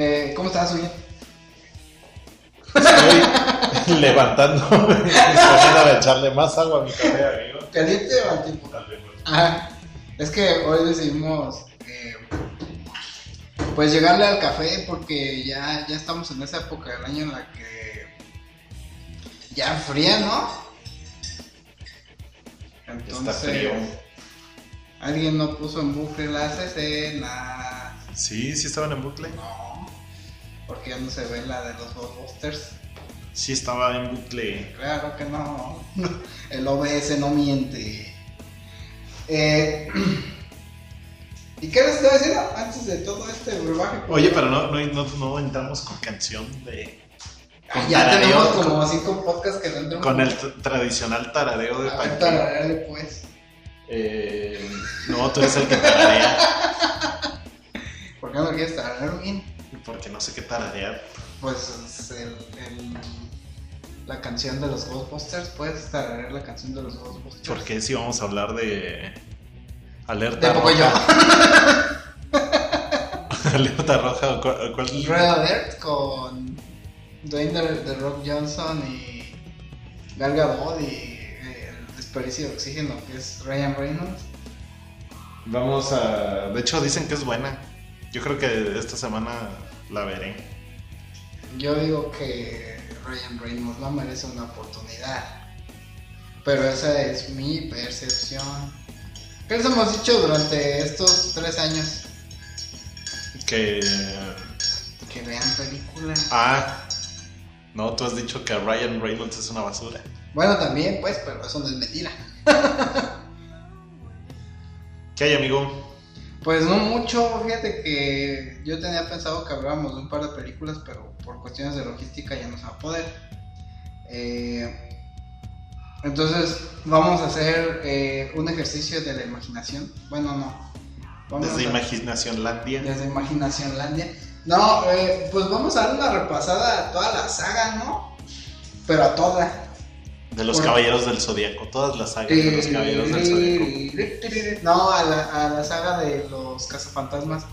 Eh, ¿Cómo estás, Uy? Estoy levantándome y a echarle más agua a mi café, amigo. ¿Caliente o al tiempo? Ajá. Es que hoy decidimos eh, pues llegarle al café porque ya, ya estamos en esa época del año en la que ya fría, ¿no? Está frío. Alguien no puso en bucle las escenas. Sí, sí estaban en bucle. No, porque ya no se ve la de los Ghostbusters. Sí estaba en bucle. Claro que no. El OBS no miente. Eh, ¿Y qué les estaba diciendo antes de todo este brebaje? Oye, pero no, no, no, no entramos con canción de. Ah, con ya taradeo, tenemos con- como cinco podcasts que no entramos. Con el tradicional taradeo de panque. tarareale, pues. Eh, no, tú eres el que tararea. ¿Por qué no quieres tararear bien? Porque no sé qué tararear. Pues es el, el- la canción de los Ghostbusters. Puedes tararear la canción de los Ghostbusters. Porque si vamos a hablar de. Alerta De roja. Alerta roja. ¿o cuál- cuál? Red Alert con Dwayne The Rock Johnson y Gal Gadot y eh, el desperdicio de oxígeno que es Ryan Reynolds. Vamos a. De hecho, dicen que es buena. Yo creo que esta semana la veré. Yo digo que Ryan Reynolds no merece una oportunidad. Pero esa es mi percepción. ¿Qué les hemos dicho durante estos tres años? Que. Que vean películas. Ah. No, tú has dicho que Ryan Reynolds es una basura. Bueno, también, pues, pero eso no es mentira. ¿Qué hay, amigo? Pues no mucho, fíjate que yo tenía pensado que hablábamos de un par de películas, pero por cuestiones de logística ya no se va a poder. Eh, entonces vamos a hacer eh, un ejercicio de la imaginación. Bueno, no. Vamos Desde Imaginación Landia. Desde Imaginacionlandia. No, eh, pues vamos a dar una repasada a toda la saga, ¿no? Pero a toda. De los Caballeros del Zodíaco. Todas las sagas de los Caballeros del Zodíaco. No, a la, a la saga de los cazafantasmas.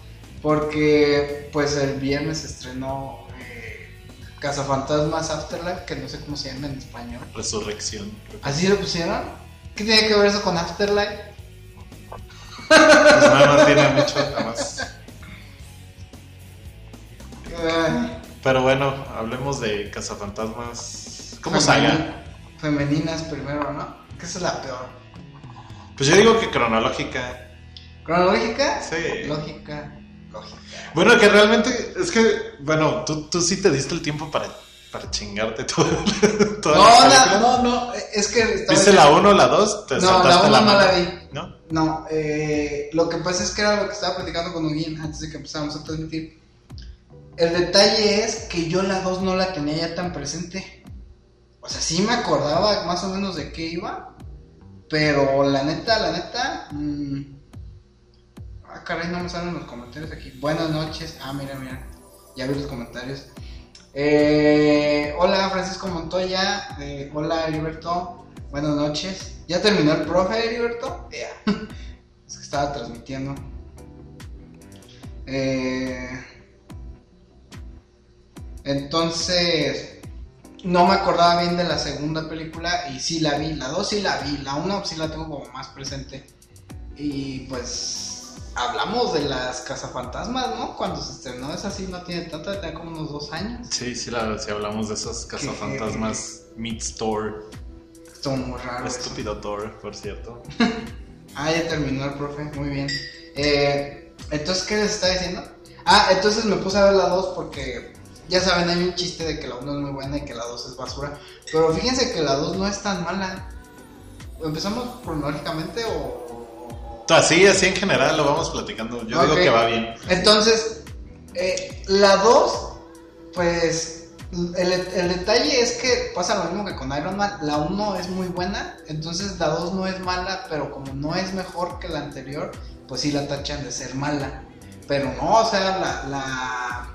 Porque pues el viernes estrenó eh, Cazafantasmas Afterlife, que no sé cómo se llama en español. Resurrección. ¿Así lo pusieron? ¿Qué tiene que ver eso con Afterlife? Pues nada más tiene mucho, nada más. Pero bueno, hablemos de Cazafantasmas. ¿Cómo femeni- saga? Femeninas primero, ¿no? Que esa es la peor. Pues yo digo que cronológica. ¿Cronológica? Sí. Lógica. Lógica. Bueno, que realmente es que, bueno, tú, tú sí te diste el tiempo para, para chingarte todo, toda la No, no, no, no, es que... ¿Viste la 1 o la 2? Te No, la uno no mano. la vi. ¿No? No, eh, lo que pasa es que era lo que estaba platicando con Huguín antes de que empezáramos a transmitir. El detalle es que yo la 2 no la tenía ya tan presente. O sea, sí me acordaba más o menos de qué iba. Pero la neta, la neta. mm, Ah, caray, no me salen los comentarios aquí. Buenas noches. Ah, mira, mira. Ya vi los comentarios. Eh, hola, Francisco Montoya. Eh, hola, Heriberto. Buenas noches. ¿Ya terminó el profe, Heriberto? Ya. Es que estaba transmitiendo. Eh, entonces, no me acordaba bien de la segunda película y sí la vi. La 2 sí la vi. La 1 sí la tengo como más presente. Y pues hablamos de las cazafantasmas, ¿no? Cuando se estrenó esa sí no tiene tanta, tenía como unos dos años. Sí, sí, la, sí hablamos de esos cazafantasmas Meets Thor. Estuvo muy raro. eso. Estúpido Thor, por cierto. Ah, ya terminó el profe, muy bien. Eh, entonces, ¿qué les está diciendo? Ah, entonces me puse a ver la 2 porque ya saben, hay un chiste de que la 1 es muy buena y que la 2 es basura. Pero fíjense que la 2 no es tan mala. ¿Empezamos cronológicamente o...? Así, así en general lo vamos platicando. Yo digo que va bien. Entonces, eh, la 2, pues el, el detalle es que pasa lo mismo que con Iron Man. La 1 es muy buena, entonces la 2 no es mala, pero como no es mejor que la anterior, pues sí la tachan de ser mala. Pero no, o sea, la. La,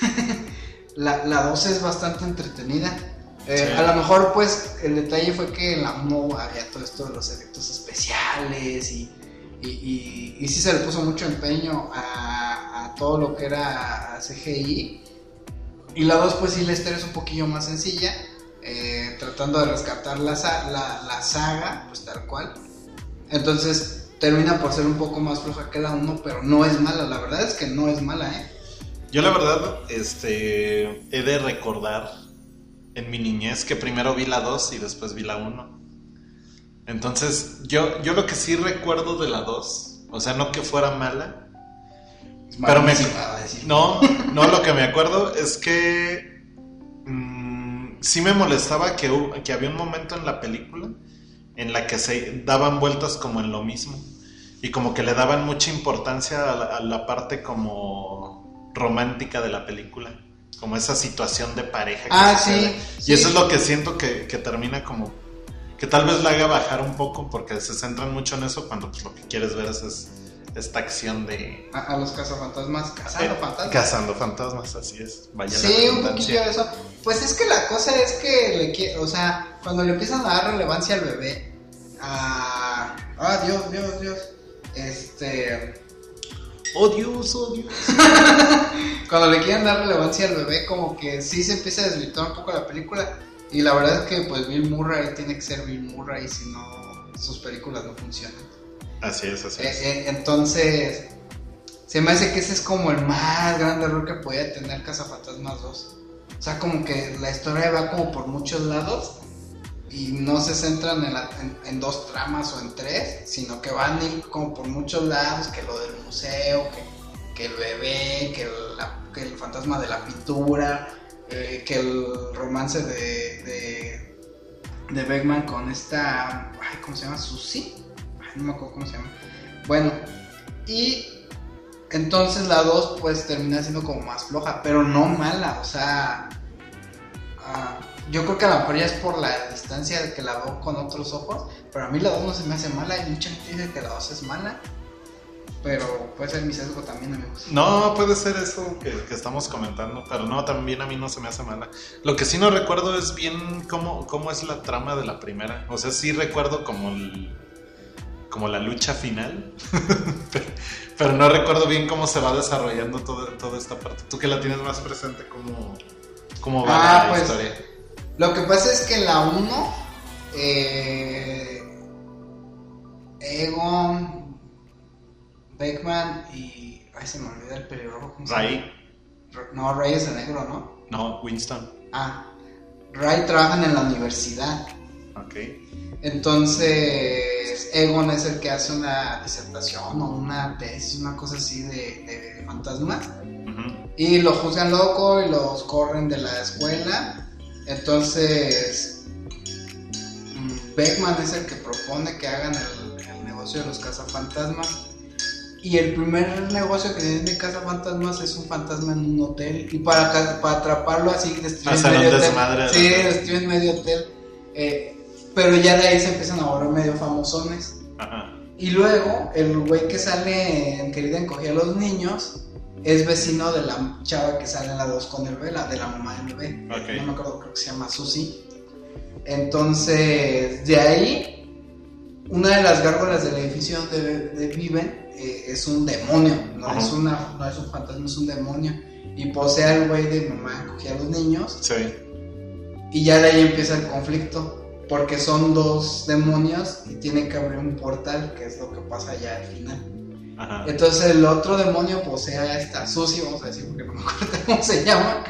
la, la 2 es bastante entretenida. Eh, Sí. A lo mejor, pues, el detalle fue que en la 1 había todo esto de los efectos especiales y, y, y, y sí se le puso mucho empeño a, a todo lo que era CGI. Y la 2 pues sí la historia es un poquillo más sencilla, eh, tratando de rescatar la, la, la saga, pues tal cual. Entonces termina por ser un poco más floja que la 1, pero no es mala, la verdad es que no es mala, ¿eh? Yo la verdad, este, he de recordar en mi niñez que primero vi la 2 y después vi la 1. Entonces, yo, yo lo que sí recuerdo de la 2, o sea, no que fuera mala, Es Pero me- no, no lo que me acuerdo es que mm, sí me molestaba que, que había un momento en la película en la que se daban vueltas como en lo mismo y como que le daban mucha importancia a la, a la parte como romántica de la película, como esa situación de pareja. que Ah, sí, Y eso es lo que siento que, que termina como que tal vez la haga bajar un poco porque se centran mucho en eso cuando pues lo que quieres ver es, es esta acción de A, a los cazafantasmas, cazando eh, fantasmas. Cazando fantasmas, así es. Vaya la Sí, un poquillo de eso. Pues es que la cosa es que le o sea, cuando le empiezan a dar relevancia al bebé, a ah, Dios, Dios, Dios. Este, Oh Dios, oh Dios. cuando le quieren dar relevancia al bebé, como que sí se empieza a desvirtuar un poco la película. Y la verdad es que pues Bill Murray tiene que ser Bill Murray, si no sus películas no funcionan. Así es, así Eh, es. eh, entonces, se me hace que ese es como el más grande error que podía tener Cazafantasmas 2. O sea, como que la historia va como por muchos lados y no se centran en, en- dos tramas o en tres, sino que van a ir como por muchos lados, que lo del museo, que, que el bebé, que, el fantasma de la pintura, eh, que el romance de, de, de Beckman con esta, ay, ¿cómo se llama? Susie. Ay, no me acuerdo cómo se llama. Bueno, y entonces la 2 pues termina siendo como más floja, pero no mala, o sea, ah, yo creo que a lo mejor ya es por la distancia de que la veo con otros ojos, pero a mí la 2 no se me hace mala y mucha gente dice que la 2 es mala, pero puede ser mi sesgo también, amigos. No, puede ser eso que, que estamos comentando, pero no, también a mí no se me hace mala. Lo que sí no recuerdo es bien cómo, cómo es la trama de la primera. O sea, sí recuerdo como el- como la lucha final, pero, pero no recuerdo bien cómo se va desarrollando toda, toda esta parte. Tú que la tienes más presente, ¿cómo, cómo va Ah, la pues, historia? Lo que pasa es que la 1, eh, Egon, Beckman y. Ay, se me olvida el pelirrojo. ¿cómo se llama? Ray, No, Ray es el negro, ¿no? no, Winston. Ah, Ray trabajan en la universidad. Ok. Entonces, Egon es el que hace una disertación o una tesis, una cosa así de, de fantasmas. Ujú. Y lo juzgan loco y los corren de la escuela. Entonces, Beckman es el que propone que hagan el, el negocio de los cazafantasmas. Y el primer negocio que tienen de cazafantasmas es un fantasma en un hotel. Y para, para atraparlo así, destruyen un medio hotel. Sí, destruyen medio hotel. Eh, pero ya de ahí se empiezan a volver medio famosones. Ajá. Y luego, el güey que sale en Querida Encogía a los niños es vecino de la chava que sale en la 2 con el bebé, la de la mamá del bebé. No me acuerdo, creo que se llama Susi. Entonces, de ahí, una de las gárgolas del edificio donde de- viven eh, es un demonio, no es, una, no es un fantasma, es un demonio. Y posee al güey de mamá encogía a los niños. Sí. Y ya de ahí empieza el conflicto. Porque son dos demonios y tiene que abrir un portal, que es lo que pasa ya al final. Ajá. Entonces el otro demonio posee a esta Susi, vamos a decir porque no me acuerdo cómo se llama.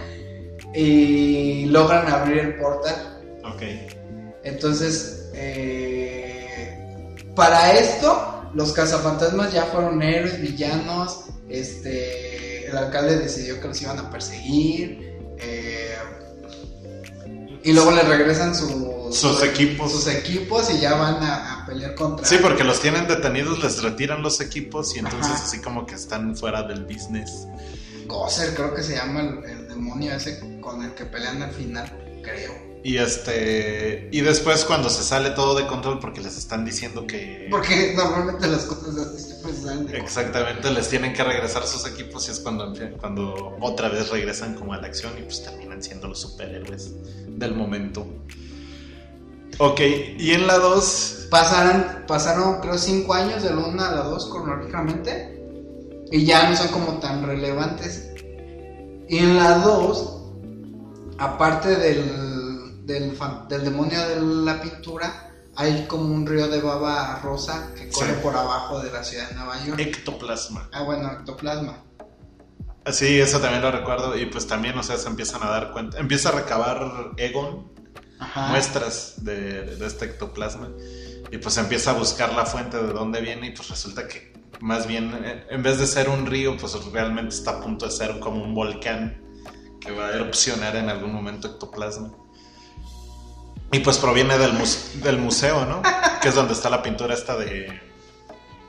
Y logran abrir el portal. Ok. Entonces, eh, para esto, los cazafantasmas ya fueron héroes, villanos. Este, el alcalde decidió que los iban a perseguir. eh, y luego le regresan su- Sus equipos. sus equipos y ya van a, a pelear contra. Sí, porque los tienen detenidos, les retiran los equipos y entonces Ajá. así como que están fuera del business. Gozer, creo que se llama el, el demonio ese con el que pelean al final, creo. Y este y después cuando se sale todo de control porque les están diciendo que Porque normalmente las cosas así siempre salen de exactamente les tienen que regresar sus equipos y es cuando cuando otra vez regresan como a la acción y pues terminan siendo los superhéroes del momento. Ok, y en la 2 Pasaron, pasaron creo 5 años de la 1 a la 2 cronológicamente. Y ya no son como tan relevantes. Y en la 2, aparte del, del, del demonio de la pintura, hay como un río de baba rosa que corre Sí. por abajo de la ciudad de Nueva York. Ectoplasma. Ah, bueno, ectoplasma. Sí, eso también lo recuerdo. Y pues también, o sea, se empiezan a dar cuenta. Empieza a recabar Egon Ajá. muestras de, de este ectoplasma. Y pues empieza a buscar la fuente de dónde viene. Y pues resulta que más bien, eh, en vez de ser un río, pues realmente está a punto de ser como un volcán que va a erupcionar en algún momento ectoplasma. Y pues proviene del, mus- del museo, ¿no? Que es donde está la pintura esta de...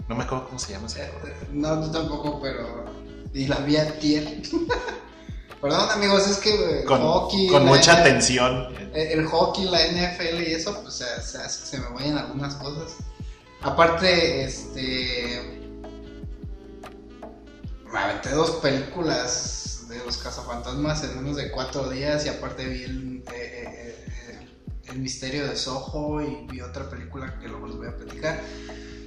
No me acuerdo cómo se llama ese Eh, eh, No, tú tampoco, pero. Y la vi a tier. Perdón, amigos, es que eh, Con, hockey. con mucha N- atención. eh, El hockey, la NFL y eso, pues se, se se me vayan algunas cosas. Aparte, este. Me aventé dos películas de los cazafantasmas en menos de cuatro días y aparte vi el, eh, eh, eh, el misterio de Soho y vi otra película que luego les voy a platicar.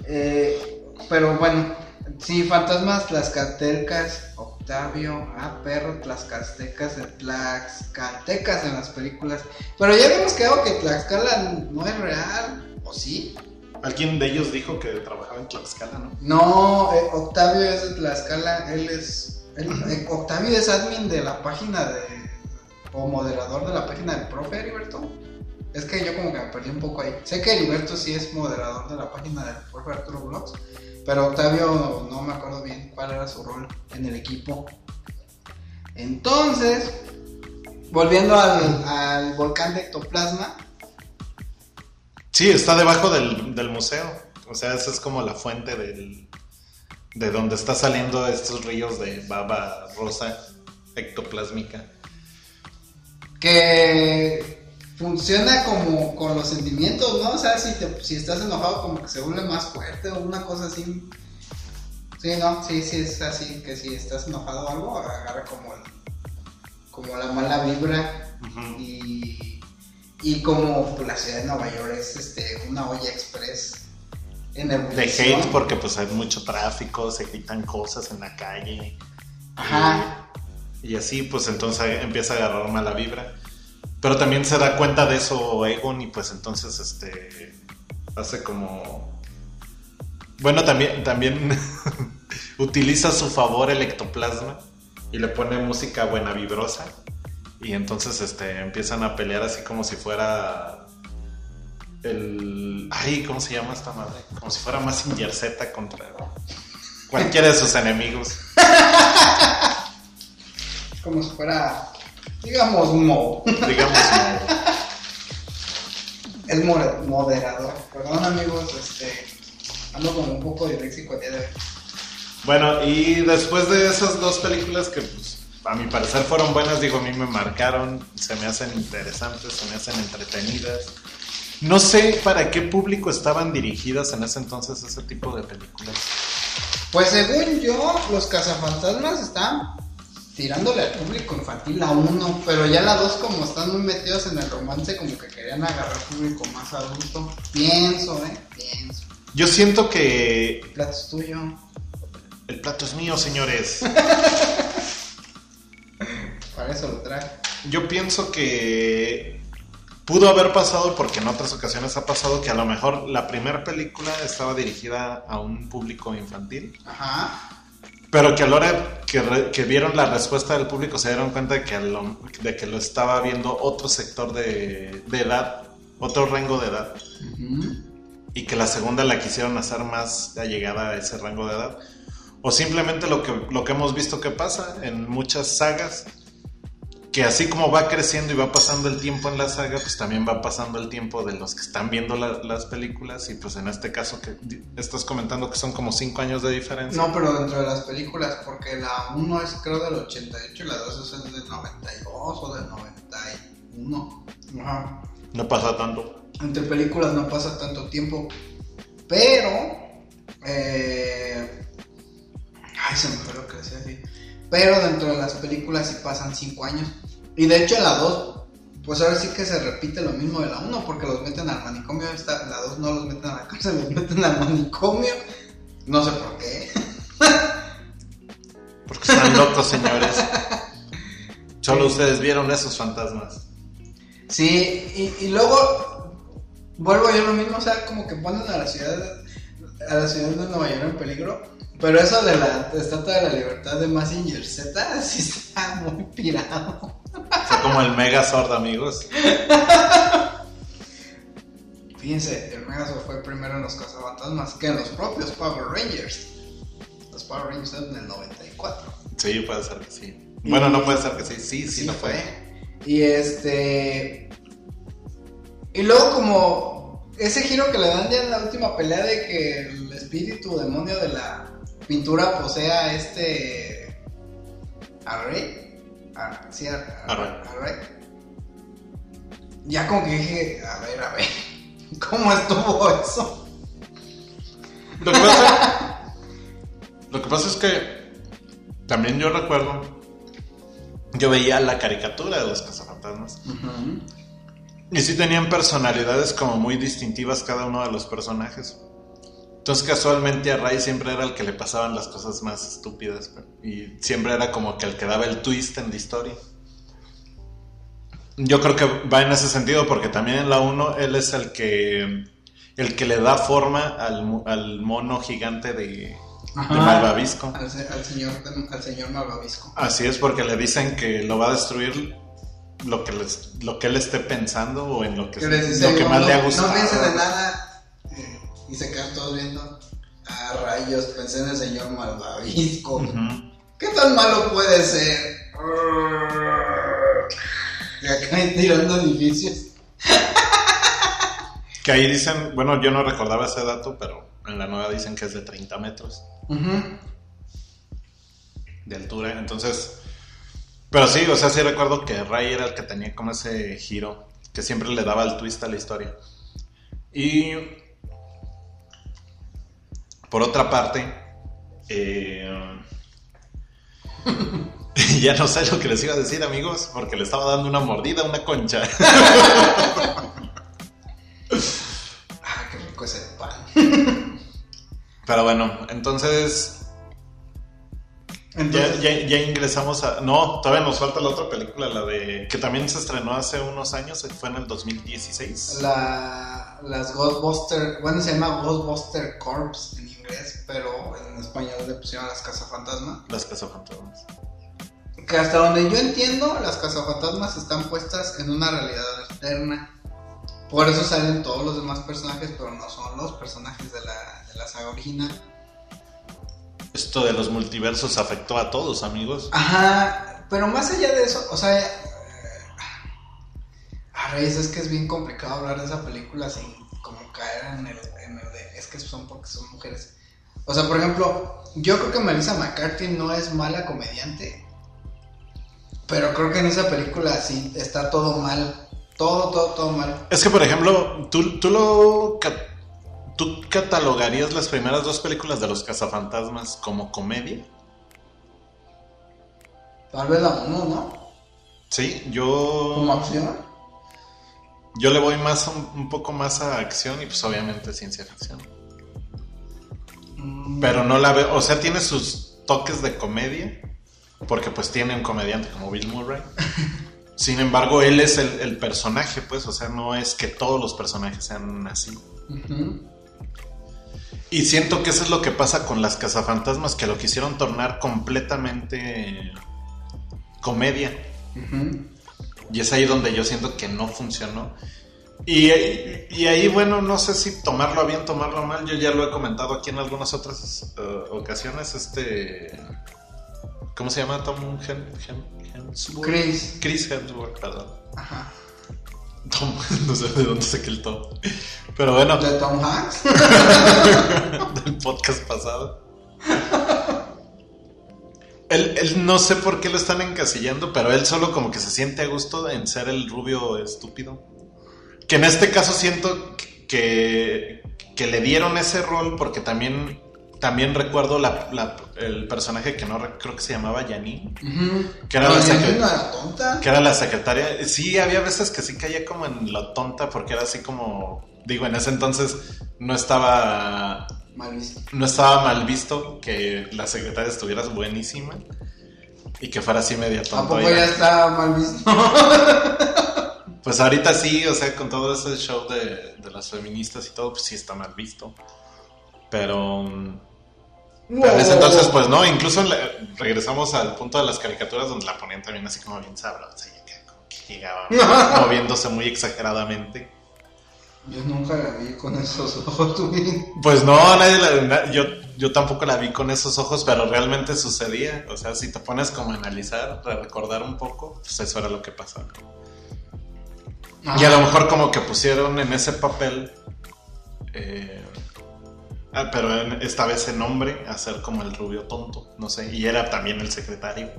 Eh, pero bueno, sí, fantasmas tlaxcaltecas, Octavio, ah, perro, tlaxcaltecas, tlaxcaltecas en las películas. Pero ya habíamos quedado que Tlaxcala no es real, ¿o sí? Alguien de ellos dijo que trabajaba en Tlaxcala, ¿no? No, eh, Octavio es de Tlaxcala, él es. él- eh, Octavio es admin de la página de. o moderador de la página del profe Heriberto. Es que yo como que me perdí un poco ahí. Sé que Heriberto sí es moderador de la página del profe Arturo Vlogs, pero Octavio no me acuerdo bien cuál era su rol en el equipo. Entonces, volviendo al, al volcán de ectoplasma, Sí, está debajo del, del museo. O sea, esa es como la fuente del, de donde está saliendo estos ríos de baba rosa ectoplásmica. que funciona como con los sentimientos, ¿no? O sea, si, te- si estás enojado como que se vuelve más fuerte o una cosa así. Sí, no, sí, sí es así, que si estás enojado o algo, agarra como, el- como la mala vibra y, y como pues, la ciudad de Nueva York es este, una olla express en De hate porque pues hay mucho tráfico, se quitan cosas en la calle. Ajá, Y así pues entonces empieza a agarrar mala vibra. Pero también se da cuenta de eso Egon y pues entonces este hace como... Bueno, también, también utiliza a su favor el ectoplasma y le pone música buena vibrosa. Y entonces este, empiezan a pelear así como si fuera el... Ay, ¿cómo se llama esta madre? Como si fuera Mazinger Z contra cualquiera de sus enemigos. como si fuera, digamos, Mo. Digamos, no. Es moderador. Perdón amigos, este ando como un poco disléxico el día de hoy. Bueno, y después de esas dos películas que pues, a mi parecer fueron buenas, digo, a mí me marcaron, se me hacen interesantes, se me hacen entretenidas. No sé para qué público estaban dirigidas en ese entonces ese tipo de películas. Pues según yo, los cazafantasmas están tirándole al público infantil la 1, pero ya la 2 como están muy metidos en el romance, como que querían agarrar público más adulto. Pienso, eh, pienso. Yo siento que El plato es tuyo. el plato es mío, señores. Para eso lo traje. Yo pienso que pudo haber pasado, porque en otras ocasiones ha pasado, que a lo mejor la primera película estaba dirigida a un público infantil. Ajá. Pero que a la hora que, re- que vieron la respuesta del público se dieron cuenta de que lo, de que lo estaba viendo otro sector de, de edad, otro rango de edad, Ujú. y que la segunda la quisieron hacer más allegada a ese rango de edad. O simplemente lo que, lo que hemos visto que pasa en muchas sagas, que así como va creciendo y va pasando el tiempo en la saga, pues también va pasando el tiempo de los que están viendo la- las películas, y pues en este caso que estás comentando que son como 5 años de diferencia. No, pero dentro de las películas, porque la 1 es creo del 88 y la 2 es del 92 o del 91. Ajá. No pasa tanto. Entre películas no pasa tanto tiempo, pero... Eh, ay, se me fue lo que decía así. Pero dentro de las películas sí pasan 5 años. Y de hecho la 2, pues ahora sí que se repite lo mismo de la 1, porque los meten al manicomio. Esta, la 2 no los meten a la cárcel, los meten al manicomio. No sé por qué. Están locos, señores. Solo ustedes vieron esos fantasmas. Sí, y, y luego vuelvo yo lo mismo, o sea, como que ponen a la ciudad a la ciudad de Nueva York en peligro. Pero eso de la Estatua de la Libertad de Massinger Z sí está muy pirado. Fue como el Megazord, amigos. Fíjense, el Megazord fue primero en los cazafantasmas que en los propios Power Rangers. Los Power Rangers en el 94. Sí, puede ser que sí. Bueno, no puede ser que sí. Sí, sí, lo fue. Y este. Y luego, como ese giro que le dan ya en la última pelea de que el espíritu demonio de la pintura posea este. a Rey. A, sí, a, a, A Rey. a Rey. Ya como que dije, a ver, a ver. ¿Cómo estuvo eso? Lo que pasa, lo que pasa es que también yo recuerdo, yo veía la caricatura de los cazafantasmas y sí tenían personalidades como muy distintivas cada uno de los personajes. Entonces casualmente a Ray siempre era el que le pasaban las cosas más estúpidas y siempre era como que el que daba el twist en la historia. Yo creo que va en ese sentido porque también en la 1 él es el que el que le da forma al, mu- al mono gigante de, de. Malvavisco. Al, se- al señor, al señor Malvavisco. Así es porque le dicen que lo va a destruir lo que les, lo que él esté pensando o en lo que, lo que más no, le ha gustado. No piensen en nada. Y se quedan todos viendo. Ah, rayos, pensé en el señor Malvavisco. ¿Qué tan malo puede ser? Y acá tirando edificios. Que ahí dicen, bueno, yo no recordaba ese dato, pero en la nueva dicen que es de 30 metros de altura. Entonces, pero sí, o sea, sí recuerdo que Ray era el que tenía como ese giro, que siempre le daba el twist a la historia. Y por otra parte, eh, ya no sé lo que les iba a decir, amigos, porque le estaba dando una mordida a una concha. Ah, qué rico ese pan. Pero bueno, entonces Entonces, ya, ya ingresamos a. No, todavía nos falta la otra película, la de. que también se estrenó hace unos años, fue en el 2016. la, las Ghostbuster, bueno, se llama Ghostbuster Corps en inglés, pero en español le pusieron las cazafantasmas. Las cazafantasmas. Que hasta donde yo entiendo, las cazafantasmas están puestas en una realidad alterna. Por eso salen todos los demás personajes, pero no son los personajes de la, de la saga original. Esto de los multiversos afectó a todos, amigos. Ajá, pero más allá de eso, o sea, a raíz es que es bien complicado hablar de esa película sin como caer en el, en el de, es que son porque son mujeres. O sea, por ejemplo, yo creo que Melissa McCarthy no es mala comediante, pero creo que en esa película sí está todo mal, todo, todo, todo mal. Es que, por ejemplo, tú, tú lo. ¿Tú catalogarías las primeras dos películas de los cazafantasmas como comedia? Tal vez la uno, ¿no? Sí, yo. Como acción. Yo le voy más un, un poco más a acción y, pues, obviamente, ciencia ficción. Mm, Pero no la veo, o sea, tiene sus toques de comedia, porque pues tiene un comediante como Bill Murray. Sin embargo, él es el, el personaje, pues, o sea, no es que todos los personajes sean así. ujú. Y siento que eso es lo que pasa con las cazafantasmas, que lo quisieron tornar completamente comedia. Y es ahí donde yo siento que no funcionó. Y, y ahí, bueno, no sé si tomarlo bien, tomarlo mal. Yo ya lo he comentado aquí en algunas otras eh, ocasiones. Este. ¿Cómo se llama Tom Hem- Hem- Hemsworth? Chris. Chris Hemsworth, perdón. Ajá. Tom, no sé de dónde saqué el Tom. Pero bueno, De Tom Hanks. del podcast pasado. Él, él no sé por qué lo están encasillando, pero él solo como que se siente a gusto en ser el rubio estúpido. Que en este caso siento que, que le dieron ese rol porque también, también recuerdo la- la- el personaje que no re- creo que se llamaba Janine, Ujú. Que era la era tonta. que era la secretaria. Sí, había veces que sí caía como en lo tonta porque era así como, digo, en ese entonces no estaba Mal visto. no estaba mal visto que la secretaria estuviera buenísima. y que fuera así media ¿A tonto. poco ya está mal visto? Pues ahorita sí, o sea, con todo ese show de, de las feministas y todo, pues sí está mal visto. Pero... pero en ese entonces, pues no, incluso regresamos al punto de las caricaturas donde la ponían también así como bien sabrosa y acá como que llegaba moviéndose muy exageradamente. Yo nunca la vi con esos ojos, tú. Pues no, nadie la- yo, yo tampoco la vi con esos ojos, pero realmente sucedía. O sea, si te pones como a analizar, a recordar un poco, pues eso era lo que pasaba. Y a lo mejor como que pusieron en ese papel, eh, ah, pero esta vez en hombre, a ser como el rubio tonto, no sé, y era también el secretario.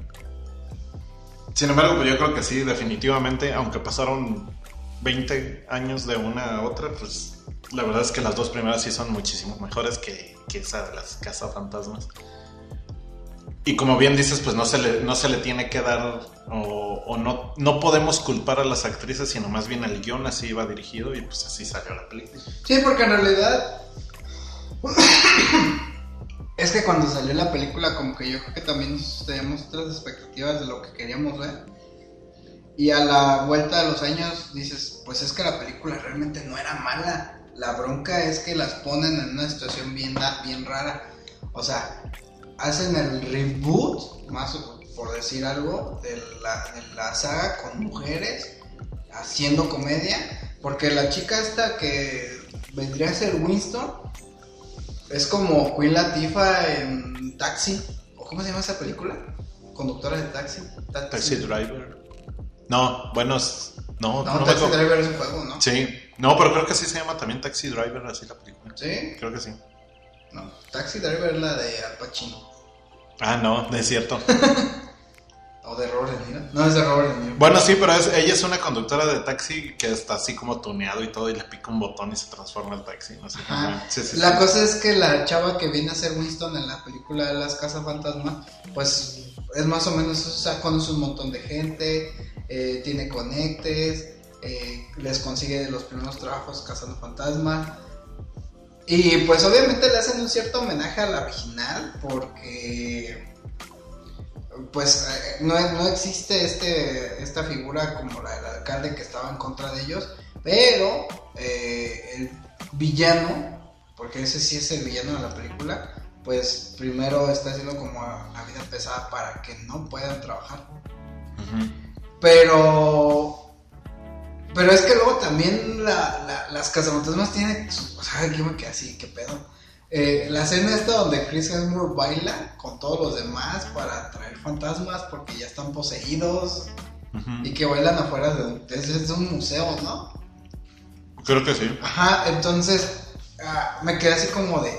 Sin embargo, pues yo creo que sí, definitivamente, aunque pasaron 20 años de una a otra, pues la verdad es que las dos primeras sí son muchísimo mejores que, que esa de las cazafantasmas. Y como bien dices, pues no se le, no se le tiene que dar, o, o no, no podemos culpar a las actrices, sino más bien al guion, así iba dirigido y pues así salió la película. Sí, porque en realidad. Es que cuando salió la película, como que yo creo que también teníamos otras expectativas de lo que queríamos ver. Y a la vuelta de los años dices, pues es que la película realmente no era mala. La bronca es que las ponen en una situación bien, rara. O sea, hacen el reboot, más por decir algo, de la, de la saga con mujeres haciendo comedia. Porque la chica esta que vendría a ser Winston es como Queen Latifah en Taxi. ¿O cómo se llama esa película? Conductora de taxi. Taxi Driver. No, bueno, no, No, Taxi. Driver es un juego, ¿no? Sí, no, pero creo que sí se llama también Taxi Driver, así la película. ¿Sí? Creo que sí. No, Taxi Driver es la de Al Pacino. Ah, no, no es cierto. O de Robert De Niro. No, es de Robert De Niro. Bueno, sí, pero es, ella es una conductora de taxi que está así como tuneado y todo y le pica un botón y se transforma el taxi. No sé Ajá. cómo. Sí, sí, La sí. cosa es que la chava que viene a ser Winston en la película de las Casas Fantasma, pues es más o menos, o sea, conoce un montón de gente, eh, tiene conectes, eh, les consigue los primeros trabajos cazando fantasmas. Y pues obviamente le hacen un cierto homenaje a la original porque pues eh, no, no existe este, esta figura como la del alcalde que estaba en contra de ellos, pero eh, el villano, porque ese sí es el villano de la película, pues primero está haciendo como la vida pesada para que no puedan trabajar. Pero. Pero es que luego también la, la- las cazafantasmas tienen. su- o sea, yo me quedé así, qué pedo. Eh, la escena esta donde Chris Hemsworth baila con todos los demás para atraer fantasmas porque ya están poseídos y que bailan afuera de, es de un museo, ¿no? Creo que sí. Ajá, entonces ah, me quedé así como de.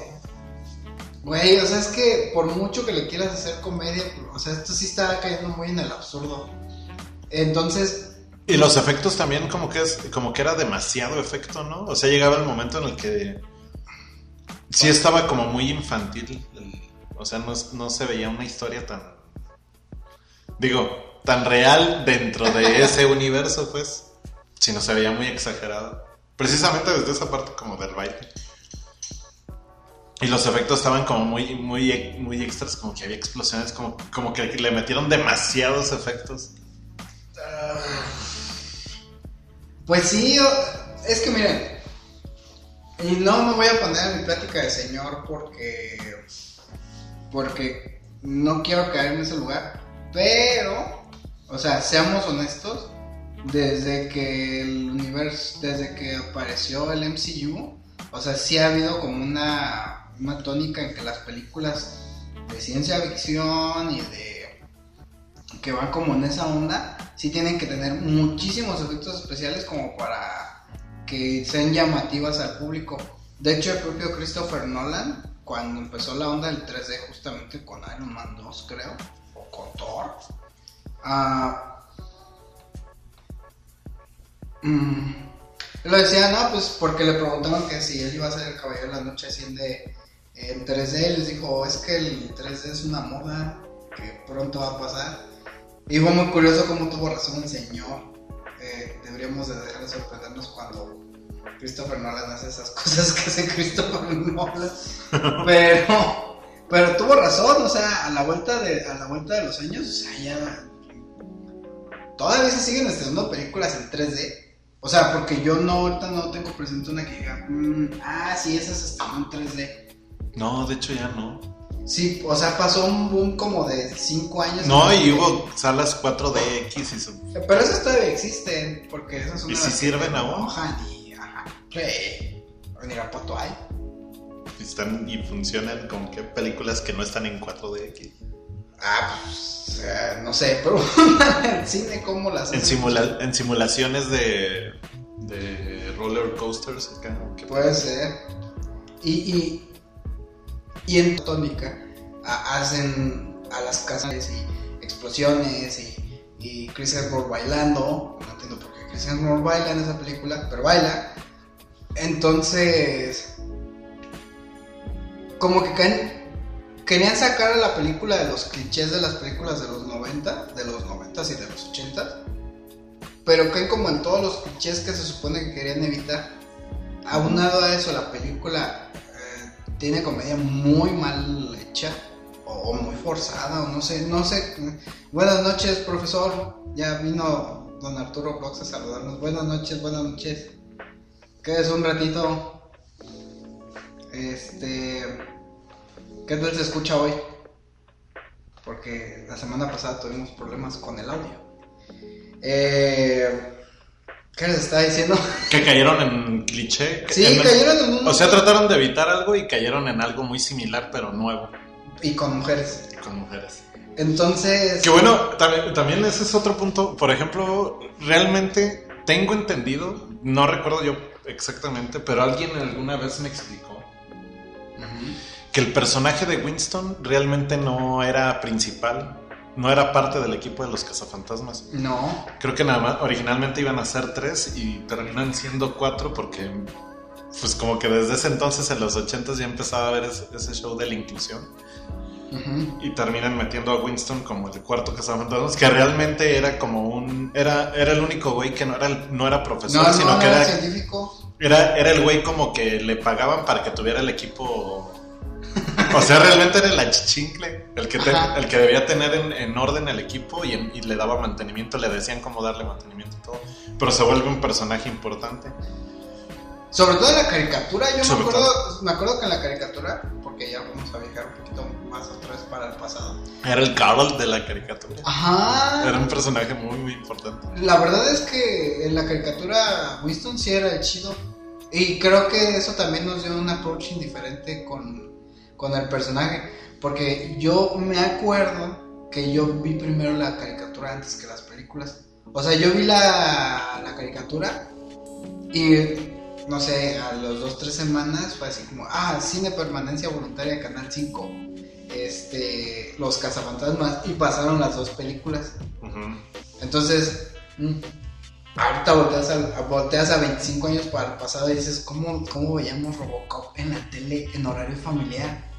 Güey, o sea, es que por mucho que le quieras hacer comedia, o sea, esto sí está cayendo muy en el absurdo. Entonces, Y los efectos también como que es como que era demasiado efecto, ¿no? O sea, llegaba el momento en el que sí estaba como muy infantil. o sea, no, no se veía una historia tan digo, tan real dentro de ese universo, pues, sino se veía muy exagerado. Precisamente desde esa parte como del baile. Y los efectos estaban como muy, muy, muy extras, como que había explosiones, como, como que le metieron demasiados efectos. Ah, Pues sí, es que miren, y no me voy a poner en mi plática de señor porque porque no quiero caer en ese lugar, pero, o sea, seamos honestos, desde que el universo, desde que apareció el MCU, o sea, sí ha habido como una, una tónica en que las películas de ciencia ficción y de que van como en esa onda, sí tienen que tener muchísimos efectos especiales como para que sean llamativas al público. De hecho, el propio Christopher Nolan, cuando empezó la onda del 3D justamente con Iron Man 2, creo, o con Thor, mm, lo decía, no, pues porque le preguntaban que si él iba a ser el Caballero de la Noche así de, en 3D, y les dijo, es que el 3D es una moda que pronto va a pasar. Y fue muy curioso cómo tuvo razón el señor. Deberíamos de dejar de sorprendernos cuando Christopher Nolan hace esas cosas que hace Christopher Nolan. Pero, Pero tuvo razón, o sea, a la vuelta de, a la vuelta de los años, o sea, ya. Todavía se siguen estrenando películas en 3D. O sea, porque yo no, ahorita no tengo presente una que diga, "Mm, ah, sí, esa se estrenó en 3D. No, de hecho ya no. Sí, o sea, pasó un boom como de 5 años. No, en- y hubo salas 4DX y su... Pero esas todavía existen, porque esas son ¿Y si sirven aún? y, ajá, sí. Ni Irapuato hay. y están y funcionan como que películas que no están en 4DX. Ah, pues, eh, no sé, pero en cine, ¿cómo las En, simula- en simulaciones de, de roller coasters acá. Puede ser. Y, y, y en tónica hacen a las casas y explosiones y, y Chris Hemsworth bailando. No entiendo por qué Chris Hemsworth baila en esa película, pero baila. Entonces, como que caen- querían sacar a la película de los clichés de las películas de los 90, de los 90 y de los 80, pero caen como en todos los clichés que se supone que querían evitar. Aunado a eso, la película tiene comedia muy mal hecha o, muy forzada o no sé, no sé. Buenas noches, profesor. Ya vino don Arturo Blox a saludarnos. Buenas noches, buenas noches. Quédese un ratito. Este, ¿qué tal se escucha hoy? Porque la semana pasada tuvimos problemas con el audio. Eh, ¿Qué les estaba diciendo? Que cayeron en cliché. Sí, En- cayeron en un... O sea, trataron de evitar algo y cayeron en algo muy similar, pero nuevo, Y con mujeres. con mujeres. Entonces... Que bueno, también, también ese es otro punto. Por ejemplo, realmente tengo entendido, no recuerdo yo exactamente, pero alguien alguna vez me explicó que el personaje de Winston realmente no era principal, no era parte del equipo de los cazafantasmas. No. Creo que nada más, originalmente iban a ser tres y terminan siendo cuatro porque, pues como que desde ese entonces, en los ochentas, ya empezaba a ver ese, ese show de la inclusión y terminan metiendo a Winston como el cuarto cazafantasmas, que realmente era como un, era, era el único güey que no era, el- no era profesor, No, sino no, que era, científico. era, era el güey como que le pagaban para que tuviera el equipo. O sea, realmente era el achichincle, el que, te- el que debía tener en, en orden el equipo y, en- y le daba mantenimiento, le decían cómo darle mantenimiento y todo. Pero se vuelve un personaje importante. Sobre todo en la caricatura, yo me acuerdo, me acuerdo que en la caricatura, porque ya vamos a viajar un poquito más vez para el pasado. Era el Carl de la caricatura. Ajá. Era un personaje muy, muy importante. La verdad es que en la caricatura Winston sí era el chido. Y creo que eso también nos dio un approach indiferente con, con el personaje. Porque yo me acuerdo que yo vi primero la caricatura antes que las películas. O sea, yo vi la, la caricatura y no sé, a los dos, tres semanas fue así como, ah, cine permanencia voluntaria, Canal 5. Este, Los Cazafantasmas. Y pasaron las dos películas. Entonces, mm, ahorita volteas a, volteas a 25 años para el pasado y dices, ¿cómo, ¿cómo veíamos Robocop en la tele en horario familiar?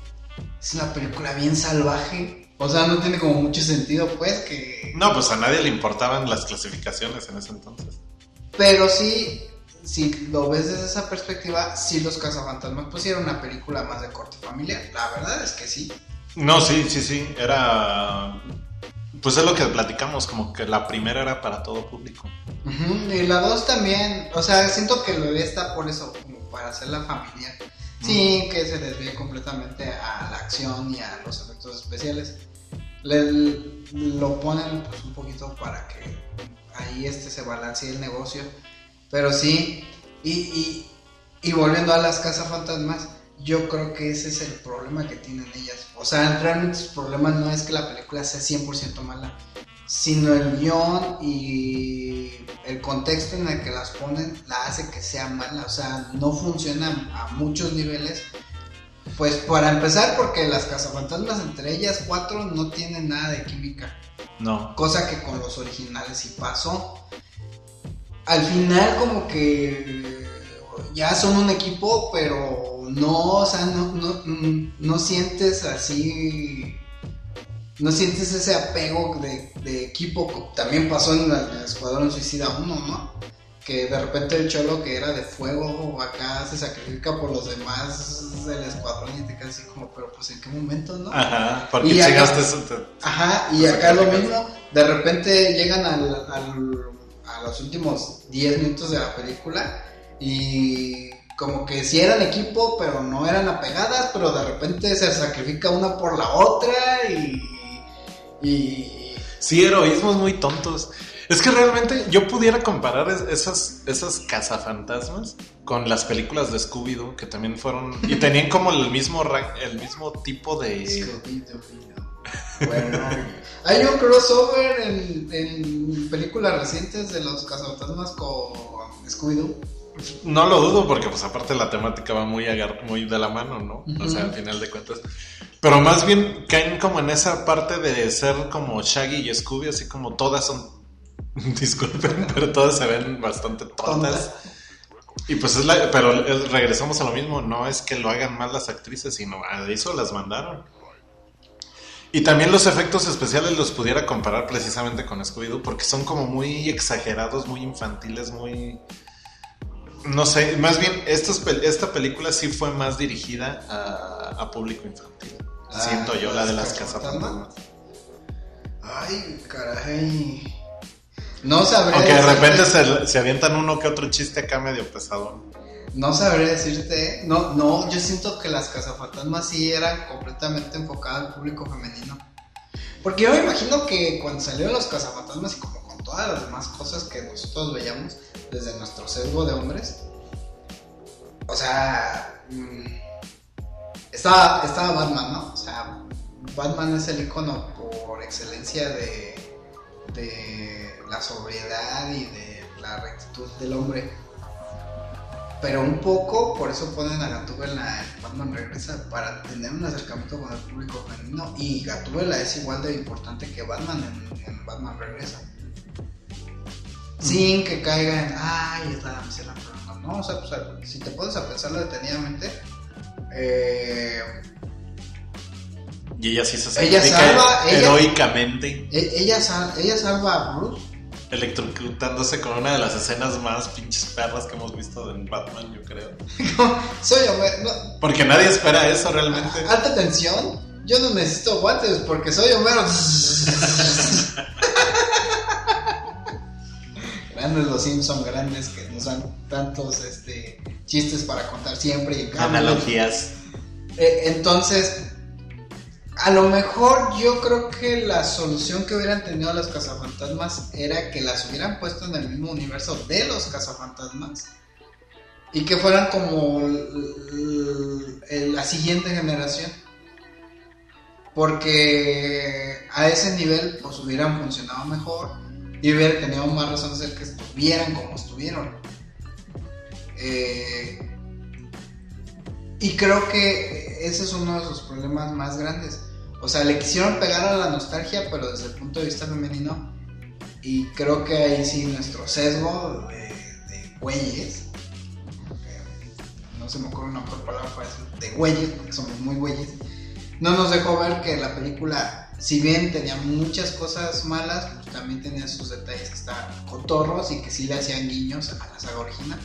Es una película bien salvaje. O sea, no tiene como mucho sentido, pues, que... No, pues a nadie le importaban las clasificaciones en ese entonces. Pero sí, si lo ves desde esa perspectiva, sí Los Cazafantasmas pues era una película más de corte familiar. La verdad es que sí. No, sí, sí, sí. Era. Pues es lo que platicamos, como que la primera era para todo público. Y la 2 también, o sea, siento que bebé está por eso, como para hacerla familiar. Sí, que se desvíe completamente a la acción y a los efectos especiales. Le- lo ponen pues un poquito para que ahí este se balancee el negocio. Pero sí, y, y, y volviendo a las casas fantasmas, yo creo que ese es el problema que tienen ellas. O sea, realmente su problema no es que la película sea 100% mala, sino el guion y el contexto en el que las ponen la hace que sea mala. O sea, no funciona a muchos niveles. Pues para empezar, porque las cazafantasmas entre ellas cuatro no tienen nada de química. No. Cosa que con los originales sí pasó. Al final como que ya son un equipo, pero no, o sea, no, no, no sientes así, no sientes ese apego de, de equipo. También pasó en el Escuadrón Suicida 1, ¿no? que de repente el cholo que era de fuego acá se sacrifica por los demás del escuadrón y te quedas así como, pero pues en qué momento, ¿no? Ajá, porque Y llegaste Ajá, y acá lo mismo, de repente llegan al, al- a los últimos 10 minutos de la película y como que sí eran equipo, pero no eran apegadas, pero de repente se sacrifica una por la otra y... y Sí, heroísmos muy tontos. Es que realmente yo pudiera comparar es- esas, esas cazafantasmas con las películas de Scooby-Doo, que también fueron. Y tenían como el mismo, el mismo tipo de. Bueno, hay un crossover en, en películas recientes de los cazafantasmas con Scooby-Doo. No lo dudo, porque pues aparte la temática va muy, agar- muy de la mano, ¿no? O sea, al final de cuentas. Pero más bien caen como en esa parte de ser como Shaggy y Scooby, así como todas son. Disculpen, pero todas se ven bastante tontas. Y pues es la. Pero es- regresamos a lo mismo, no es que lo hagan mal las actrices, sino a eso las mandaron. Y también los efectos especiales los pudiera comparar precisamente con Scooby-Doo, porque son como muy exagerados, muy infantiles, muy. No sé, más bien, estas pel- esta película sí fue más dirigida a, a público infantil. Ah, Siento yo, la de las cazafantasmas. Ay, caray. No sabré. Aunque de repente se, se avientan uno que otro chiste acá medio pesado. No sabré decirte. No, no, yo siento que las cazafantasmas sí eran completamente enfocadas al público femenino. Porque yo me imagino que cuando salieron los cazafantasmas y como con todas las demás cosas que nosotros veíamos desde nuestro sesgo de hombres, o sea, mm, estaba, estaba Batman, ¿no? O sea, Batman es el icono por excelencia de, de la sobriedad y de la rectitud del hombre. Pero un poco, por eso ponen a Gatúbela en Batman Regresa, para tener un acercamiento con el público femenino. Y Gatúbela es igual de importante que Batman en, en Batman Regresa. Sin que caiga en, ay, es la damisela, pero no, no, o sea, pues, si te pones a pensarlo detenidamente, eh, Y ella sí se Ella sacrifica salva, ella- heroicamente, e- ella, sal- ella salva a Bruce electrocutándose con una de las escenas más pinches perras que hemos visto en Batman, yo creo. Soy Homero. No, Porque nadie espera eso realmente. alta tensión. Yo no necesito guantes porque soy Homero. grandes los Simpson, grandes que nos dan tantos este, chistes para contar siempre. Y en momento. Analogías. Eh, entonces, a lo mejor yo creo que la solución que hubieran tenido las cazafantasmas era que las hubieran puesto en el mismo universo de los cazafantasmas y que fueran como la siguiente generación. Porque a ese nivel pues hubieran funcionado mejor y hubieran tenido más razones de que estuvieran como estuvieron. Eh, y creo que ese es uno de sus problemas más grandes. O sea, le quisieron pegar a la nostalgia, pero desde el punto de vista femenino. Y creo que ahí sí nuestro sesgo de, güeyes, no se me ocurre una mejor palabra para eso, de güeyes, porque somos muy güeyes, no nos dejó ver que la película, si bien tenía muchas cosas malas, pues también tenía sus detalles que estaban cotorros y que sí le hacían guiños a la saga original.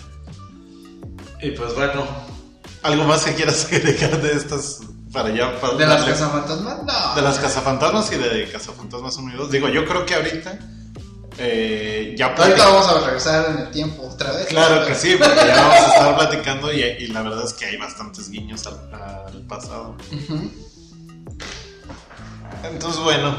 Y pues bueno, ¿algo más que quieras agregar de estas para ya para ¿De las cazafantasmas? No. de las cazafantasmas y de cazafantasmas unidos? Digo, yo creo que ahorita eh, ya Ahorita vamos a regresar en el tiempo otra vez. Claro que sí, porque ya vamos a estar platicando y, y la verdad es que hay bastantes guiños al, al pasado. Entonces, bueno,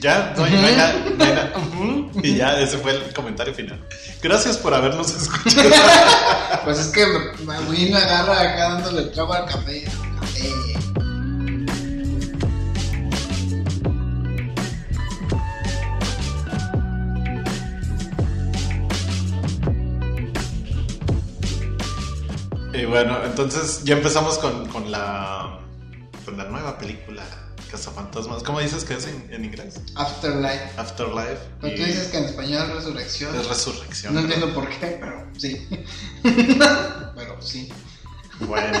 ya no no hay nada. no hay nada. Ujú. Y ya, ese fue el comentario final. Gracias por habernos escuchado. Pues es que a agarra acá dándole trago al café. Café. Y bueno, entonces ya empezamos con, con la, con la nueva película Cazafantasmas. ¿Cómo dices que es en, en inglés? Afterlife. Afterlife. Pero y tú dices que en español es resurrección. es resurrección. No entiendo por qué, pero sí. pero sí. Bueno.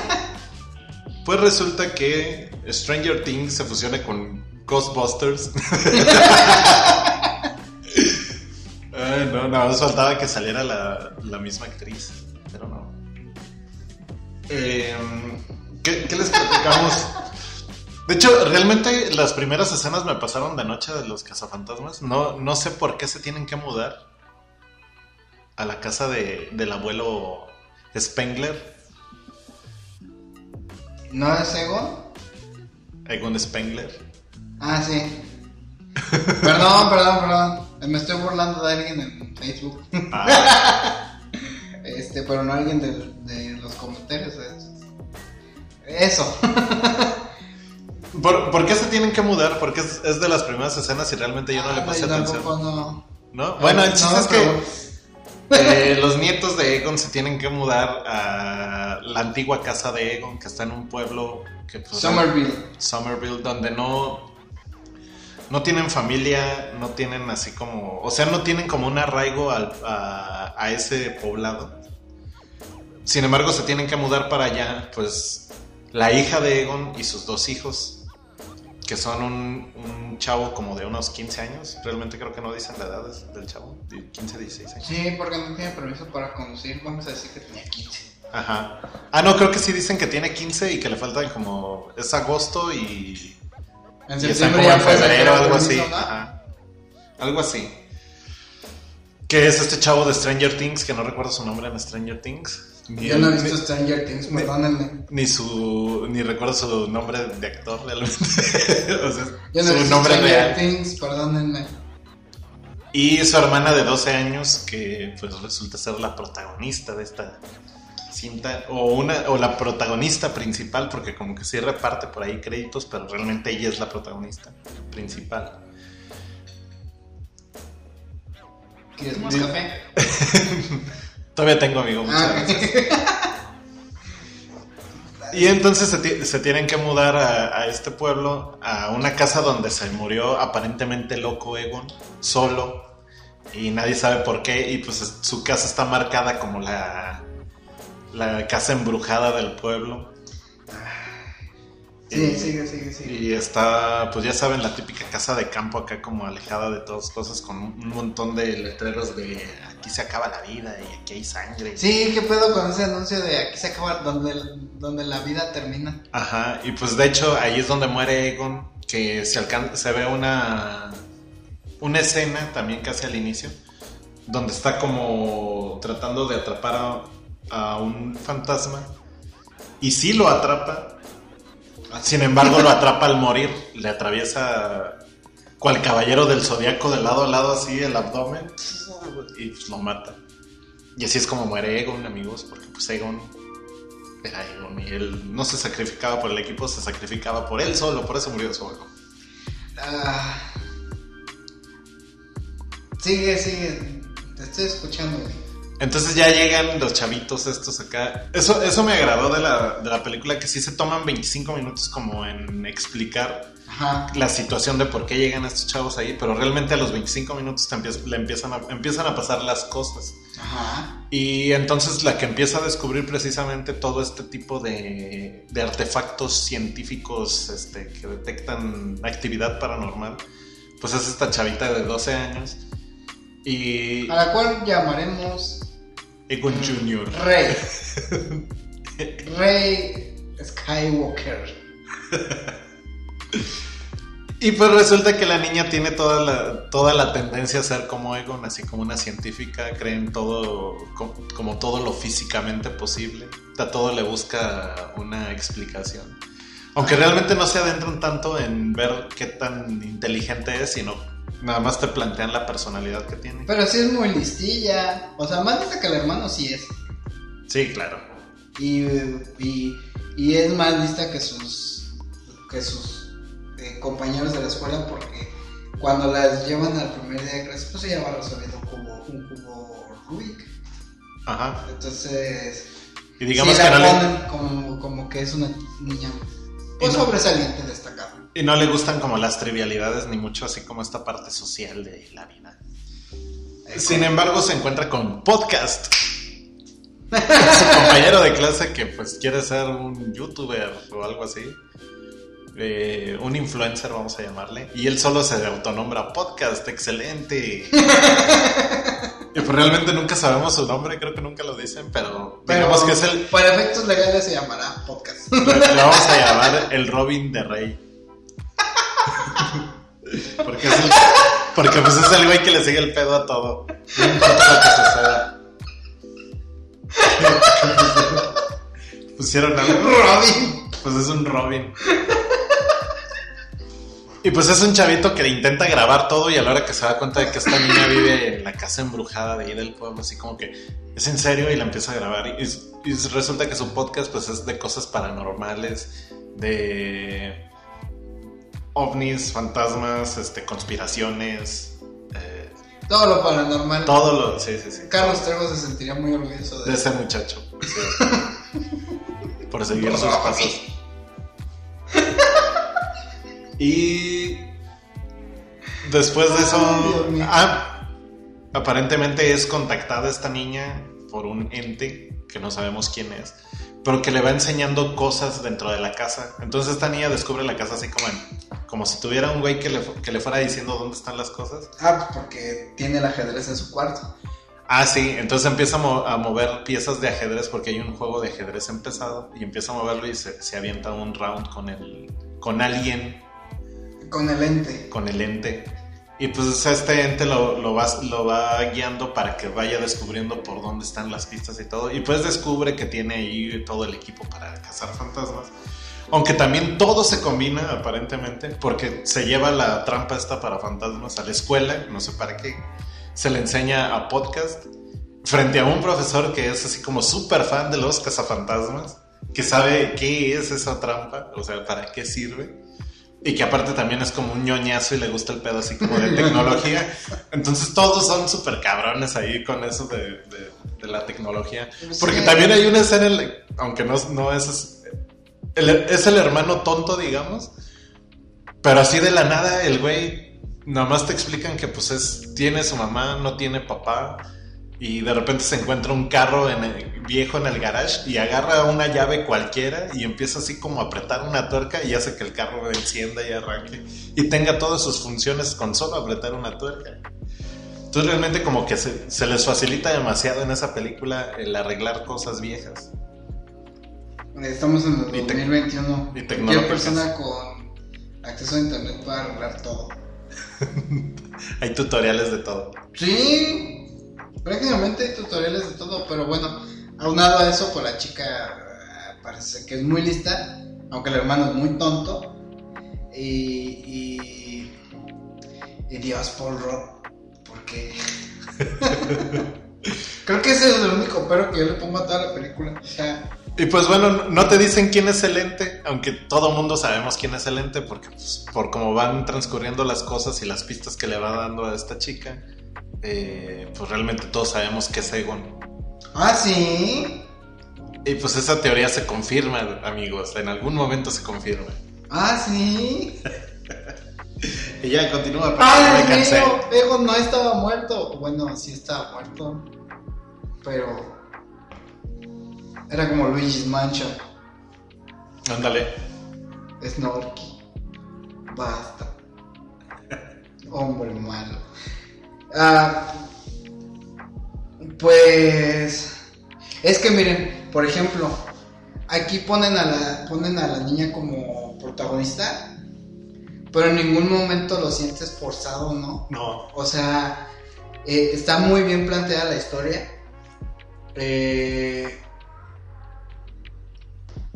Pues resulta que Stranger Things se fusiona con Ghostbusters. Ay, no, nada más faltaba que saliera la, la misma actriz, pero no. Eh, ¿qué, qué les platicamos? De hecho, realmente las primeras escenas me pasaron de noche de los cazafantasmas. No, no sé por qué se tienen que mudar a la casa de, del abuelo Spengler, ¿No es Egon? Egon Spengler. Ah, sí. Perdón, perdón, perdón. Me estoy burlando de alguien en Facebook. Ah, Este, pero no alguien de, de los comentarios. Eso. ¿por, por qué se tienen que mudar? Porque es, es de las primeras escenas y realmente yo no le Ay, puse atención. no. ¿No? Bueno, el No, chiste es que eh, los nietos de Egon se tienen que mudar a la antigua casa de Egon, que está en un pueblo que pues, Somerville. Somerville, donde no no tienen familia, no tienen así como, o sea, no tienen como un arraigo al- a, a ese poblado. Sin embargo, se tienen que mudar para allá, pues la hija de Egon y sus dos hijos, que son un, un chavo como de unos 15 años, realmente creo que no dicen la edad del chavo, de 15, 16 años. Sí, porque no tiene permiso para conducir. Vamos a decir que tenía 15. Ajá. Ah, no, creo que sí dicen que tiene 15 y que le faltan como, es agosto y En Y están septiembre como en febrero, algo así. Ajá. Algo así. Que es este chavo de Stranger Things, que no recuerdo su nombre en Stranger Things. Ni, Yo no he visto Stranger Things, perdónenme. ni, ni su ni recuerdo su nombre de actor realmente. o sea, Yo no he su visto nombre Stranger real. Things, perdónenme. Y su hermana de 12 años, que pues resulta ser la protagonista de esta cinta, o una, o la protagonista principal, porque como que sí reparte por ahí créditos, pero realmente ella es la protagonista principal. ¿Quieres más café? Todavía tengo amigo, muchas Ah, gracias. Y entonces se, ti- se tienen que mudar a, a este pueblo, a una casa donde se murió aparentemente loco Egon, solo, y nadie sabe por qué, y pues es- su casa está marcada como la, la casa embrujada del pueblo. Sí, Y- sigue, sigue, sigue. Y está, pues ya saben, la típica casa de campo acá como alejada de todas cosas, con un montón de letreros de aquí se acaba la vida y aquí hay sangre. Sí, ¿qué pedo con ese anuncio de aquí se acaba donde, donde la vida termina? Ajá, y pues de hecho ahí es donde muere Egon, que se, alcan- se ve una, una escena también casi al inicio, donde está como tratando de atrapar a, a un fantasma, y sí lo atrapa, sin embargo lo atrapa al morir, le atraviesa cual caballero del zodiaco de lado a lado así el abdomen, y pues lo mata. Y así es como muere Egon, amigos, porque pues Egon era Egon y él no se sacrificaba por el equipo, se sacrificaba por él solo, por eso murió solo. Ah. Sigue, sigue. Te estoy escuchando. Entonces ya llegan los chavitos estos acá. Eso, eso me agradó de la, de la película, que sí se toman 25 minutos como en explicar Ajá. la situación de por qué llegan estos chavos ahí, pero realmente a los 25 minutos te empiez- le empiezan a, empiezan a pasar las cosas. Ajá. Y entonces la que empieza a descubrir precisamente todo este tipo de, de artefactos científicos este, que detectan actividad paranormal, pues es esta chavita de 12 años. Y A la cual llamaremos Egon Jr. Rey. Rey Skywalker. Y pues resulta que la niña tiene toda la, toda la tendencia a ser como Egon, así como una científica, cree en todo, co- como, todo lo físicamente posible, a todo le busca una explicación. Aunque realmente no se adentran tanto en ver qué tan inteligente es, sino nada más te plantean la personalidad que tiene. Pero sí es muy listilla. O sea, más lista que el hermano sí es. Sí, claro. Y, y, y es más lista que sus, que sus eh, compañeros de la escuela porque cuando las llevan al primer día de clase, pues ella va resolviendo cubo, un cubo Rubik. Ajá. Entonces, Y digamos sí que la no le, ponen como, como que es una niña pues, no- sobresaliente, destacada. Y no le gustan como las trivialidades, ni mucho así como esta parte social de la vida. Sin embargo, se encuentra con podcast. Su compañero de clase que pues quiere ser un youtuber o algo así. eh, un influencer, vamos a llamarle, y él solo se autonombra podcast, excelente. y pues realmente nunca sabemos su nombre, creo que nunca lo dicen, pero, Pero digamos que es el, para efectos legales se llamará podcast. le, le vamos a llamar el Robin de Rey. Porque, es el- porque pues es el güey que le sigue el pedo a todo. No importa lo que suceda. Pusieron algo. Robin. Pues es un Robin. Y pues es un chavito que intenta grabar todo y a la hora que se da cuenta de que esta niña vive en la casa embrujada de ahí del pueblo, así como que es en serio y la empieza a grabar. Y, y resulta que su podcast pues es de cosas paranormales, de ovnis, fantasmas, este, conspiraciones, eh, Todo lo paranormal. todo lo... Sí, sí, sí. Carlos Trejo se sentiría muy orgulloso De de ese muchacho. sí. Por seguir sus pasos. Y después de eso, ah, aparentemente es contactada esta niña por un ente que no sabemos quién es, pero que le va enseñando cosas dentro de la casa. Entonces esta niña descubre la casa así como en- como si tuviera un güey que le, que le fuera diciendo dónde están las cosas. Ah, pues porque tiene el ajedrez en su cuarto. Ah, sí, entonces empieza a, mo- a mover piezas de ajedrez porque hay un juego de ajedrez empezado y empieza a moverlo y se, se avienta un round con el con alguien, Con el ente. con el ente. Y pues este ente lo, lo, va, lo va guiando para que vaya descubriendo por dónde están las pistas y todo. Y pues descubre que tiene ahí todo el equipo para cazar fantasmas. Aunque también todo se combina aparentemente porque se lleva la trampa esta para fantasmas a la escuela, no sé para qué. Se le enseña a podcast frente a un profesor que es así como súper fan de los cazafantasmas, que sabe qué es esa trampa, o sea, para qué sirve. Y que aparte también es como un ñoñazo y le gusta el pedo así como de tecnología. Entonces todos son súper cabrones ahí con eso de, de- de la tecnología. Porque Sí. también hay una escena, en la- aunque no, no es... el- es el hermano tonto, digamos. Pero así de la nada el güey nada más te explican que pues es... Tiene su mamá, no tiene papá. Y de repente se encuentra un carro en el- viejo en el garage y agarra una llave cualquiera y empieza así como a apretar una tuerca y hace que el carro encienda y arranque y tenga todas sus funciones con solo apretar una tuerca. Entonces realmente como que se, se les facilita demasiado en esa película el arreglar cosas viejas. Estamos en el Y tec- 2021. y Cualquier persona con acceso a internet puede arreglar todo. Hay tutoriales de todo. Sí, prácticamente hay tutoriales de todo, pero bueno, aunado a eso, pues la chica eh, parece que es muy lista, aunque el hermano es muy tonto. Y, y, y Dios, Paul Rudd, porque creo que ese es el único pero que yo le pongo a toda la película. O sea, Y pues bueno, no te dicen quién es el ente, aunque todo mundo sabemos quién es el ente, porque pues, por cómo van transcurriendo las cosas y las pistas que le va dando a esta chica, eh, pues realmente todos sabemos que es Egon. ah, sí, Y pues esa teoría se confirma, amigos, en algún momento se confirma. ah, sí. Y ya continúa, ¡Ay, me cansé. Egon no estaba muerto. Bueno, sí estaba muerto. Pero. Era como Luigi's Mansion. Ándale. Snorky. Basta. Hombre malo. Ah, pues. Es que miren, por ejemplo, aquí ponen a la, ponen a la niña como protagonista, pero en ningún momento lo sientes forzado, ¿no? No. O sea, eh, está muy bien planteada la historia. Eh,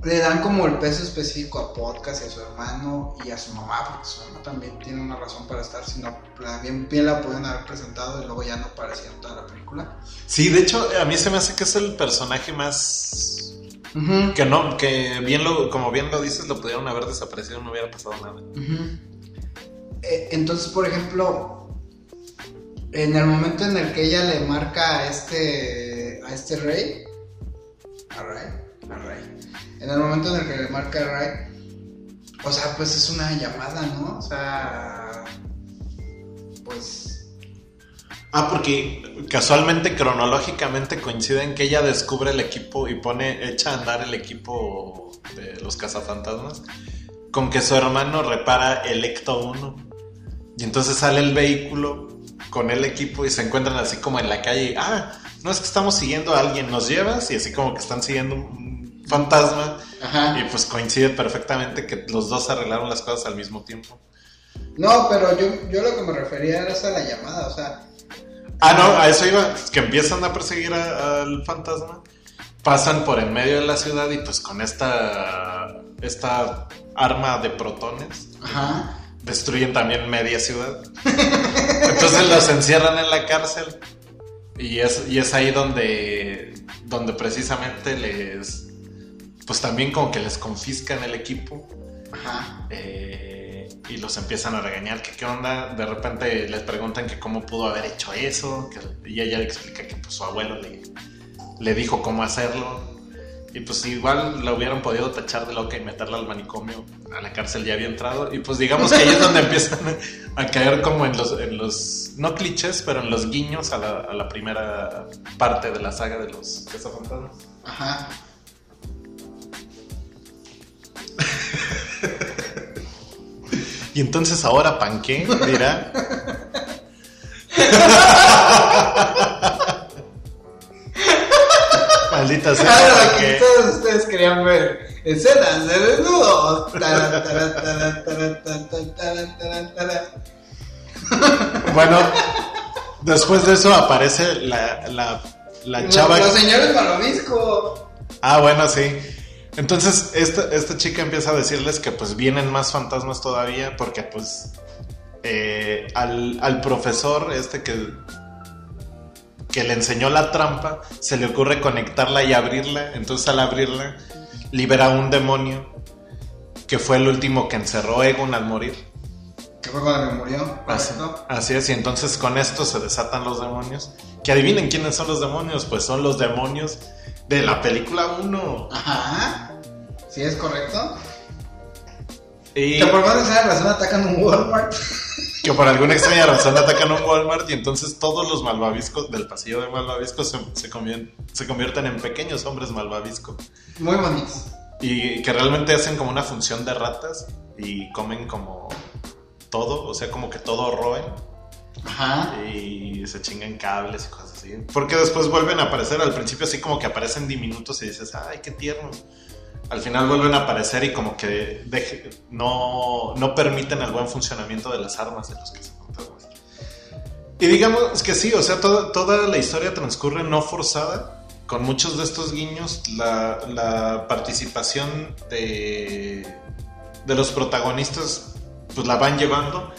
le dan como el peso específico a Podcast y a su hermano y a su mamá, porque su mamá también tiene una razón para estar, si no, la- bien, bien la pueden haber presentado y luego ya no aparecía en toda la película. Sí, de hecho, a mí se me hace que es el personaje más que no, que bien lo, como bien lo dices, lo pudieron haber desaparecido, no hubiera pasado nada. Eh, entonces, por ejemplo, en el momento en el que ella le marca a este, a este rey, a Ray, a Ray, en el momento en el que le marca Ray, o sea, pues es una llamada, ¿no? O sea, pues... Ah, porque casualmente, cronológicamente coinciden que ella descubre el equipo y pone, echa a andar el equipo de los cazafantasmas. con que su hermano repara el Ecto 1. Y entonces sale el vehículo con el equipo y se encuentran así como en la calle. Ah, no es que estamos siguiendo a alguien, nos llevas y así como que están siguiendo un fantasma. Ajá. Y pues coincide perfectamente que los dos arreglaron las cosas al mismo tiempo. No, pero yo, yo lo que me refería era a la llamada, o sea. Ah, no, a eso iba, que empiezan a perseguir al fantasma, pasan por en medio de la ciudad y pues con esta, esta arma de protones Ajá. destruyen también media ciudad. Entonces los encierran en la cárcel y es, y es ahí donde, donde precisamente les, pues también como que les confiscan el equipo. Ajá. eh, y los empiezan a regañar que qué onda, de repente les preguntan que cómo pudo haber hecho eso, que- y ella le explica que pues su abuelo le, le dijo cómo hacerlo, y pues igual la hubieran podido tachar de loca y meterla al manicomio, a la cárcel ya había entrado, y pues digamos que ahí es donde empiezan a caer como en los, en los no clichés, pero en los guiños a la, a la primera parte de la saga de los cazafantasmas. Ajá. Y entonces ahora panqué, dirá. Maldita sea. Claro, aquí todos ustedes querían ver escenas de desnudos. Bueno, después de eso aparece la, la, la chava. Los, los señores Malobisco. Ah, bueno, sí. Entonces, esta, esta chica empieza a decirles que pues vienen más fantasmas todavía porque pues eh, al, al profesor este que, que le enseñó la trampa se le ocurre conectarla y abrirla. Entonces al abrirla libera un demonio que fue el último que encerró Egon al morir. Que fue cuando murió, Así, así es, y entonces con esto se desatan los demonios. Que adivinen quiénes son los demonios, pues son los demonios de la película 1. Ajá. ¿Sí es correcto? Y Que por cuando esa razón atacan un Walmart. que por alguna extraña razón atacan un Walmart y entonces todos los malvaviscos del pasillo de malvaviscos se, se, convien- se convierten en pequeños hombres malvavisco. Muy bonitos. Y que realmente hacen como una función de ratas y comen como todo, o sea, como que todo roen. Ajá. y se chingan cables y cosas así. Porque después vuelven a aparecer, al principio así como que aparecen diminutos y dices, ay, qué tierno. Al final vuelven a aparecer y como que deje- no, no permiten el buen funcionamiento de las armas de los cazafantasmas. Y digamos que sí, o sea, toda, toda la historia transcurre no forzada, con muchos de estos guiños, la, la participación de, de los protagonistas pues la van llevando.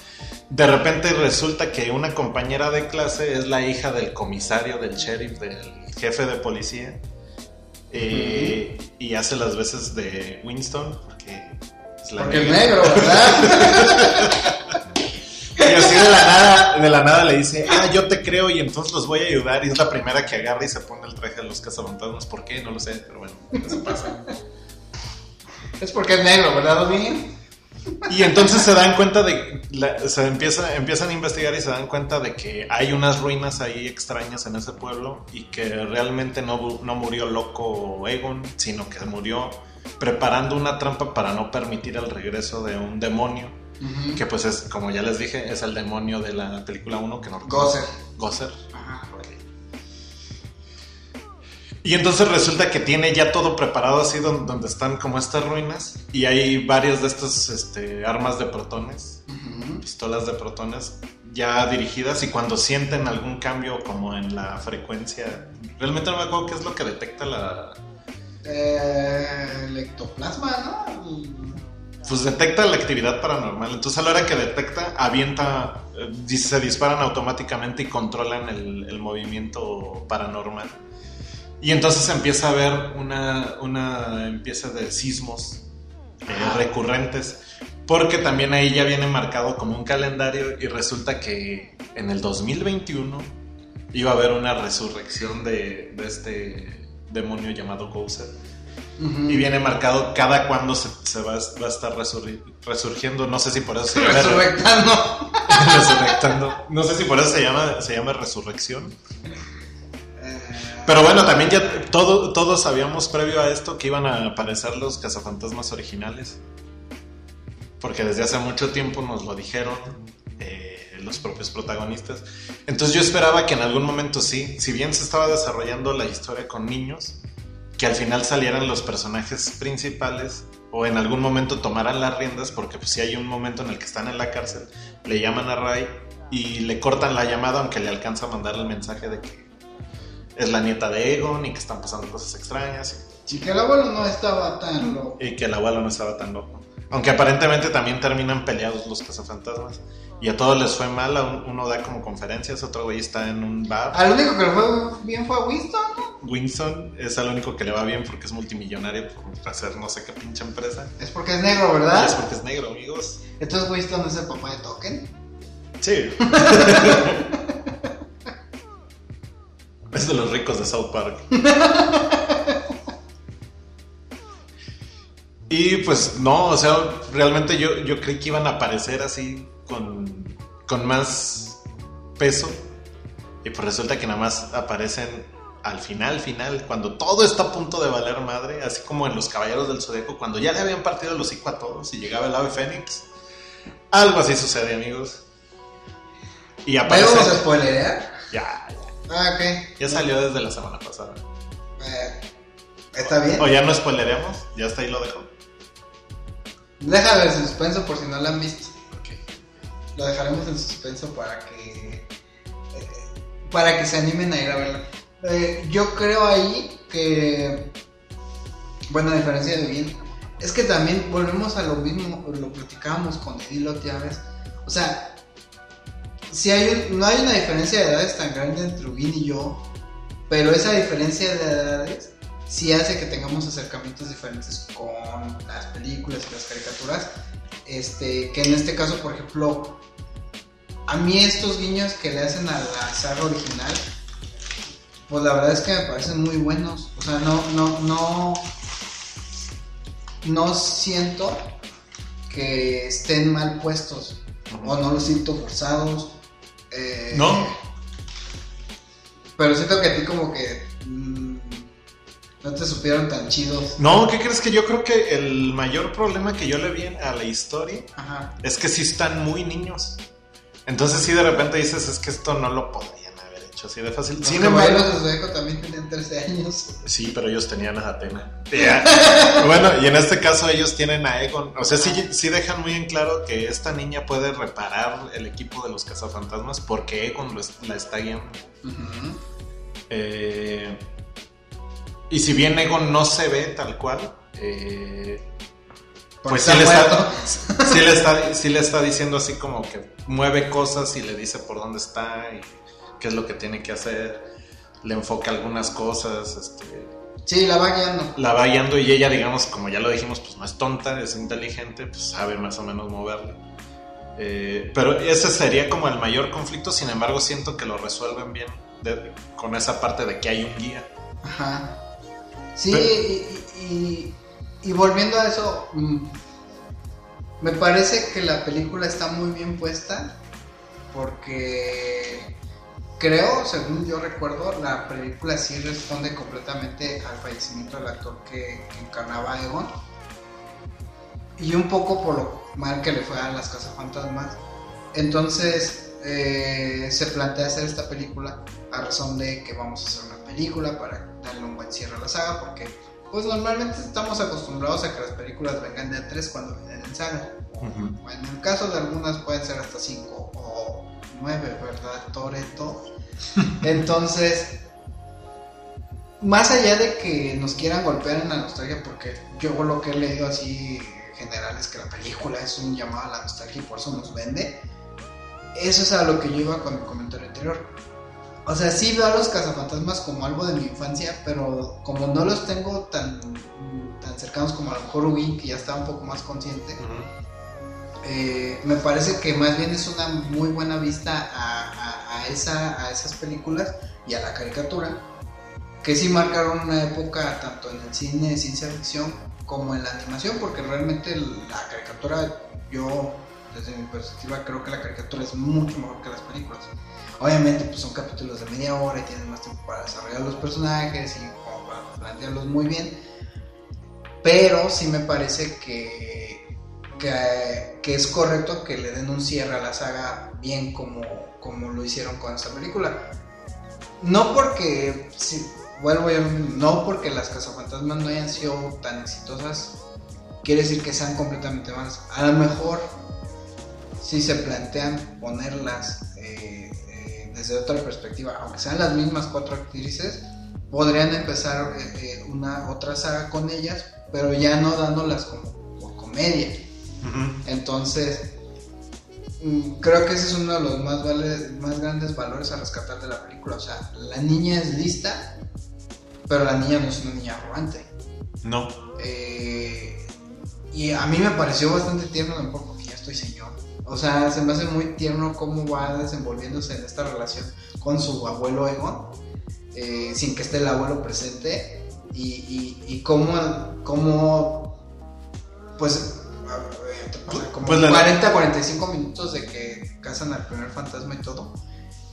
De repente resulta que una compañera de clase es la hija del comisario, del sheriff, del jefe de policía. Eh, Y hace las veces de Winston, porque es la Porque es negro, ¿verdad? Y así de la, nada, de la nada le dice, ah, yo te creo y entonces los voy a ayudar. Y es la primera que agarra y se pone el traje de los cazafantasmas. ¿Por qué? No lo sé, pero bueno, eso pasa. es porque es negro, ¿verdad, bien? Y entonces se dan cuenta de, la- se empieza, empiezan a investigar y se dan cuenta de que hay unas ruinas ahí extrañas en ese pueblo y que realmente no, no murió loco Egon, sino que murió preparando una trampa para no permitir el regreso de un demonio, que pues es, como ya les dije, es el demonio de la película 1 que no recuerdo. Gozer. Y entonces resulta que tiene ya todo preparado así don- donde, están como estas ruinas y hay varias de estas este, armas de protones, pistolas de protones ya dirigidas y cuando sienten algún cambio como en la frecuencia, realmente no me acuerdo qué es lo que detecta la... Eh, el ectoplasma, ¿no? Pues detecta la actividad paranormal, entonces a la hora que detecta avienta, eh, se disparan automáticamente y controlan el, el movimiento paranormal. Y entonces empieza a haber una, una empieza de sismos eh, recurrentes. Porque también ahí ya viene marcado como un calendario y resulta que en el 2021 iba a haber una resurrección de, de este demonio llamado Gozer. Ujú. Y viene marcado cada cuando se, se va, va a estar resurri- resurgiendo. No sé si por eso se llama Resurrectando. resurrectando. No sé si por eso se llama, se llama resurrección. Pero bueno, también ya todo, todos sabíamos previo a esto que iban a aparecer los cazafantasmas originales. porque desde hace mucho tiempo nos lo dijeron eh, los propios protagonistas. Entonces yo esperaba que en algún momento sí, si bien se estaba desarrollando la historia con niños, que al final salieran los personajes principales o en algún momento tomaran las riendas, porque pues si hay un momento en el que están en la cárcel, le llaman a Ray y le cortan la llamada aunque le alcanza a mandar el mensaje de que es la nieta de Egon y que están pasando cosas extrañas. Y que el abuelo no estaba tan loco. Y que el abuelo no estaba tan loco. Aunque aparentemente también terminan peleados los cazafantasmas. Y a todos les fue mal, uno da como conferencias, otro güey está en un bar. Al único que le fue bien fue a Winston, Winston es al único que le va bien porque es multimillonario por hacer no sé qué pinche empresa. Es porque es negro, ¿verdad? es porque es negro, amigos. Entonces Winston es el papá de Token. Sí. es de los ricos de South Park. y pues no, o sea, realmente yo, yo creí que iban a aparecer así con, con más peso. Y pues resulta que nada más aparecen al final, final, cuando todo está a punto de valer madre, así como en los Caballeros del Zodíaco, cuando ya le habían partido el hocico a todos y llegaba el ave Fénix. Algo así sucede, amigos. Y aparece. ¿Vamos a spoilerear? Ya. Ah, ok. Ya salió desde la semana pasada. Eh, ¿Está bien? O ya no spoileremos, ya hasta ahí lo dejo. Déjalo en suspenso por si no lo han visto. Lo dejaremos en suspenso para que. Eh, para que se animen a ir a verlo. Eh, yo creo ahí que. Bueno, a diferencia de bien, es que también volvemos a lo mismo, lo platicábamos con Edilot, ya ves. O sea, si hay no hay una diferencia de edades tan grande entre Ubin y yo, pero esa diferencia de edades sí hace que tengamos acercamientos diferentes con las películas y las caricaturas. Este, que en este caso, por ejemplo, a mí estos guiños que le hacen a la saga original, pues la verdad es que me parecen muy buenos. O sea, no, no, no, no siento que estén mal puestos. O no los siento forzados. Eh, no. Pero siento que a ti como que mm, no te supieron tan chidos. No, ¿qué crees que yo creo que el mayor problema que yo le vi a la historia es que sí están muy niños. Entonces sí de repente dices, es que esto no lo podrían hecho así de fácil. Sin embargo, los de también tenían 13 años. Sí, pero ellos tenían a Atena. bueno, y en este caso ellos tienen a Egon. O sea, sí, sí dejan muy en claro que esta niña puede reparar el equipo de los cazafantasmas porque Egon la está guiando. eh, y si bien Egon no se ve tal cual, eh, pues sí le, está, sí, le está, diciendo así como que mueve cosas y le dice por dónde está y qué es lo que tiene que hacer. Le enfoca algunas cosas. Este, sí, la va guiando. La va guiando y ella, digamos, como ya lo dijimos, pues no es tonta, es inteligente, pues sabe más o menos moverle. Eh, pero ese sería como el mayor conflicto, sin embargo siento que lo resuelven bien con esa parte de que hay un guía. Ajá. Sí, y y volviendo a eso, mm, me parece que la película está muy bien puesta porque creo, según yo recuerdo, la película sí responde completamente al fallecimiento del actor que, encarnaba a Egon y un poco por lo mal que le fue a las casas fantasmas. Entonces eh, se plantea hacer esta película a razón de que vamos a hacer una película para darle un buen cierre a la saga porque pues normalmente estamos acostumbrados a que las películas vengan de a tres cuando vienen en saga. En el caso de algunas pueden ser hasta cinco o ¿verdad? Toreto. Entonces, más allá de que nos quieran golpear en la nostalgia, porque yo lo que he leído así en general es que la película es un llamado a la nostalgia y por eso nos vende. Eso es a lo que yo iba con mi comentario anterior o sea, sí veo a los cazafantasmas como algo de mi infancia, pero como no los tengo tan, tan cercanos como a lo mejor Ubin, que ya está un poco más consciente, eh, me parece que más bien es una muy buena vista a, esa, a esas películas y a la caricatura, que sí marcaron una época tanto en el cine de ciencia ficción como en la animación, porque realmente la caricatura, yo desde mi perspectiva creo que la caricatura es mucho mejor que las películas. Obviamente, pues son capítulos de media hora y tienen más tiempo para desarrollar los personajes y para plantearlos muy bien. Pero sí me parece que, que, es correcto que le den un cierre a la saga bien como, como lo hicieron con esta película. No porque, vuelvo no porque las cazafantasmas no hayan sido tan exitosas, quiere decir que sean completamente malas. A lo mejor, si se plantean ponerlas eh, eh, desde otra perspectiva, aunque sean las mismas cuatro actrices, podrían empezar eh, una otra saga con ellas, pero ya no dándolas como por comedia. Entonces, mm, creo que ese es uno de los más, grandes valores a rescatar de la película. O sea, la niña es lista, pero la niña no es una niña arrogante. No. Eh, y a mí me pareció bastante tierno, mejor porque ya estoy señor. O sea, se me hace muy tierno cómo va desenvolviéndose en esta relación con su abuelo Egon, eh, sin que esté el abuelo presente. Y, y, y cómo, cómo, pues, a- te pasa como Pues la- 40, 45 minutos de que cazan al primer fantasma y todo.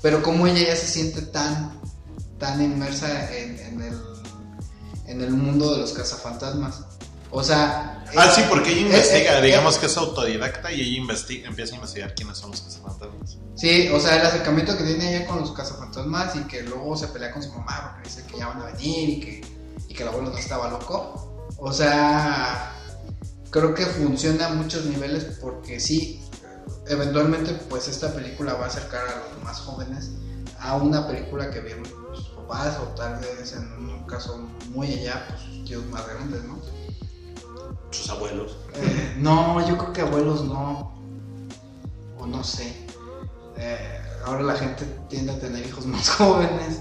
Pero cómo ella ya se siente tan, tan inmersa en, en el, en el mundo de los cazafantasmas. O sea... Ah, es- sí, porque ella eh, investiga, eh, digamos que es autodidacta y ella investiga, empieza a investigar quiénes son los cazafantasmas. Sí, o sea, el acercamiento que tiene ella con los cazafantasmas y que luego se pelea con su mamá porque dice que ya van a venir y que, y que el abuelo no estaba loco. O sea, creo que funciona a muchos niveles porque sí, eventualmente pues esta película va a acercar a los más jóvenes a una película que vieron sus papás o tal vez en un caso muy allá, pues sus tíos más grandes, ¿no? Sus abuelos. Eh, no, yo creo que abuelos no. O no sé. Eh, ahora la gente tiende a tener hijos más jóvenes.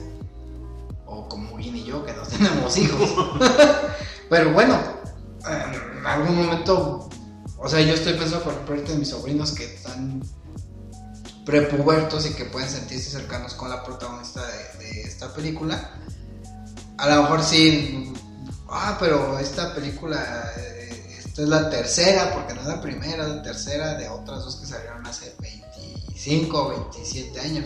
O como Vin y yo, que no tenemos hijos. Pero bueno, en algún momento. O sea, yo estoy pensando por parte de mis sobrinos que están prepubertos y que pueden sentirse cercanos con la protagonista de, de esta película. A lo mejor sí. Ah, pero esta película. eh, esta es la tercera, porque no es la primera, es la tercera de otras dos que salieron hace 25 o 27 años.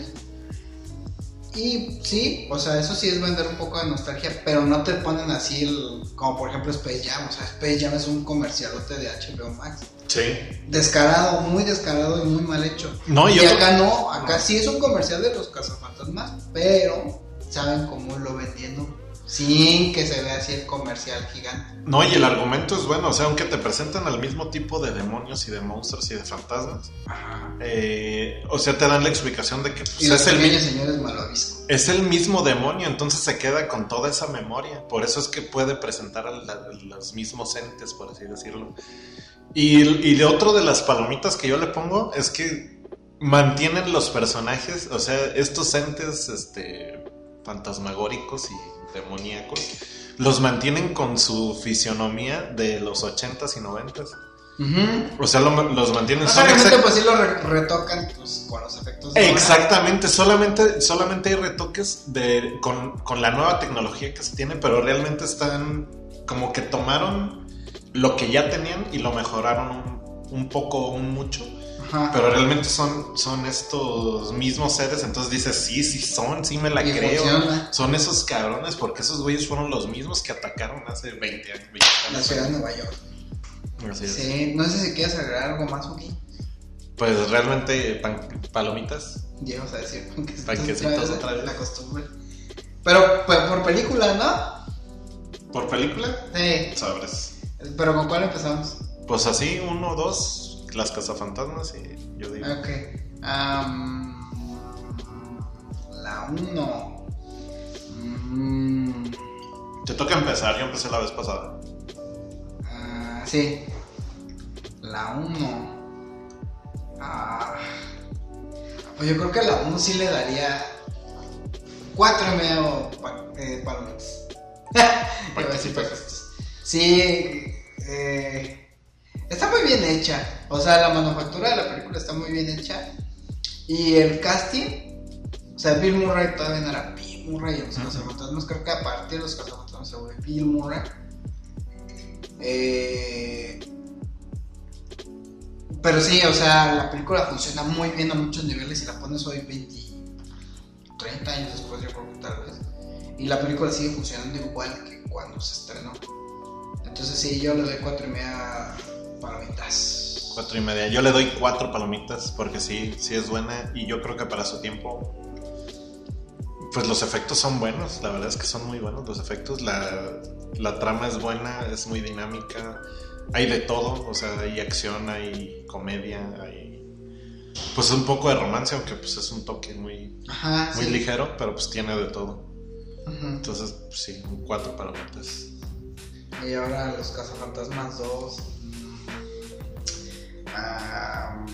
Y sí, o sea, eso sí es vender un poco de nostalgia, pero no te ponen así el, como por ejemplo Space Jam, o sea, Space Jam es un comercialote de HBO Max. Sí. Descarado, muy descarado y muy mal hecho. No, Y yo acá no, acá sí es un comercial de los cazafantasmas, pero saben cómo lo vendiendo sin que se vea así el comercial gigante. No, y el argumento es bueno, o sea, aunque te presentan al mismo tipo de demonios y de monstruos y de fantasmas, eh, o sea, te dan la explicación de que pues, Y los es, el, es mismo demonio, entonces se queda con toda esa memoria. Por eso es que puede presentar a la- los mismos entes, por así decirlo. Y, y de otro de las palomitas que yo le pongo es que mantienen los personajes, o sea, estos entes este, fantasmagóricos y demoníacos, los mantienen con su fisionomía de los 80s y 90s. O sea, lo- los mantienen... Obviamente, exact- pues sí lo re- retocan pues, con los efectos. de. Exactamente, solamente, solamente hay retoques de, con, con la nueva tecnología que se tiene, pero realmente están como que tomaron lo que ya tenían y lo mejoraron un, un poco, un mucho, Ajá. pero realmente son, son estos mismos seres, entonces dices, sí, sí son, sí me la Y creo. funciona. Son esos cabrones, porque esos güeyes fueron los mismos que atacaron hace 20 años. 20 La años. ciudad de Nueva York. Así es. Sí, no sé si quieres agregar algo más, Uki. Pues realmente pan- palomitas. Llegamos a decir Panquecitos la- otra vez. La costumbre. Pero pues, por película, ¿no? ¿Por película? Sí. Sabres. Pero ¿con cuál empezamos? Pues así, uno, dos, las cazafantasmas y yo digo. Ok. Am, la 1. Te toca empezar, yo empecé la vez pasada. Ah, sí. La 1. pues yo creo que la 1 sí le daría 4 y medio pa- eh, palomitas. Iba a decir. Sí, eh, está muy bien hecha. O sea, la manufactura de la película está muy bien hecha. Y el casting, o sea, Bill Murray todavía no era Bill Murray en los cazafantasmas. Creo que a partir de los cazafantasmas se vuelve Bill Murray. Eh, pero sí, o sea, la película funciona muy bien a muchos niveles y la pones hoy 20, 30 años después, yo creo que tal vez. Y la película sigue funcionando igual que cuando se estrenó. Entonces sí, yo le doy cuatro y media palomitas. Cuatro y media. Yo le doy cuatro palomitas porque sí, sí es buena y yo creo que para su tiempo, pues los efectos son buenos. La verdad es que son muy buenos los efectos. La, la trama es buena, es muy dinámica. Hay de todo, o sea, hay acción, hay comedia, hay pues un poco de romance, aunque pues es un toque muy, Ajá, muy sí. ligero, pero pues tiene de todo. Entonces, pues, sí, cuatro palomitas. Y ahora los cazafantasmas 2. Ah,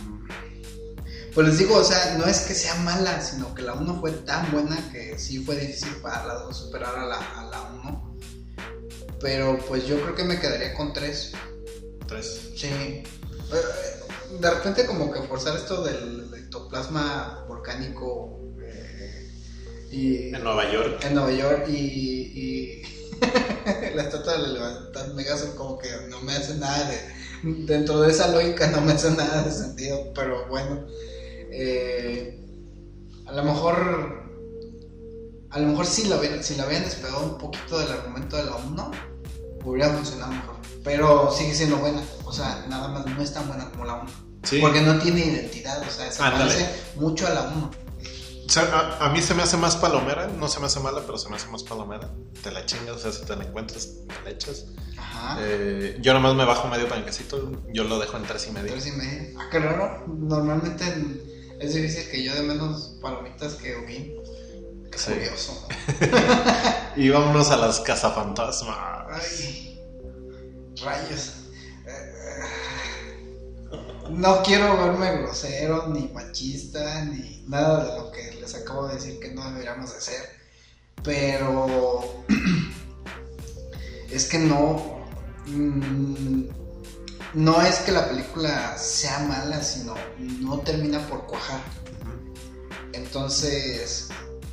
pues les digo, o sea, no es que sea mala, sino que la 1 fue tan buena que sí fue difícil para la 2 superar a la, a la 1. Pero pues yo creo que me quedaría con 3. Tres. Sí. Eh, De repente como que forzar esto del ectoplasma volcánico eh, y En Nueva York. en Nueva York y, y la estatua de la libertad Megazord como que no me hace nada de dentro de esa lógica no me hace nada de sentido pero bueno eh, a lo mejor a lo mejor si la hubieran, si la habían despegado un poquito del argumento de la 1 hubiera funcionado mejor pero sigue siendo buena o sea nada más no es tan buena como la 1 Sí. porque no tiene identidad o sea se parece mucho a la 1 O sea, a, a mí se me hace más palomera, no se me hace mala, pero se me hace más palomera. Te la chingas, o sea, si te la encuentras, te la echas. ajá Eh, yo nomás me bajo medio panquecito, yo lo dejo en tres y medio. Tres y media. Ah, qué raro. Normalmente es difícil que yo de menos palomitas que Ubin. Qué Sí. curioso. Y vámonos a las cazafantasmas. Ay, rayos. Eh, No quiero verme grosero, ni machista, ni nada de lo que les acabo de decir que no deberíamos de ser. Pero es que no. mm, No es que la película sea mala, sino no termina por cuajar. Entonces,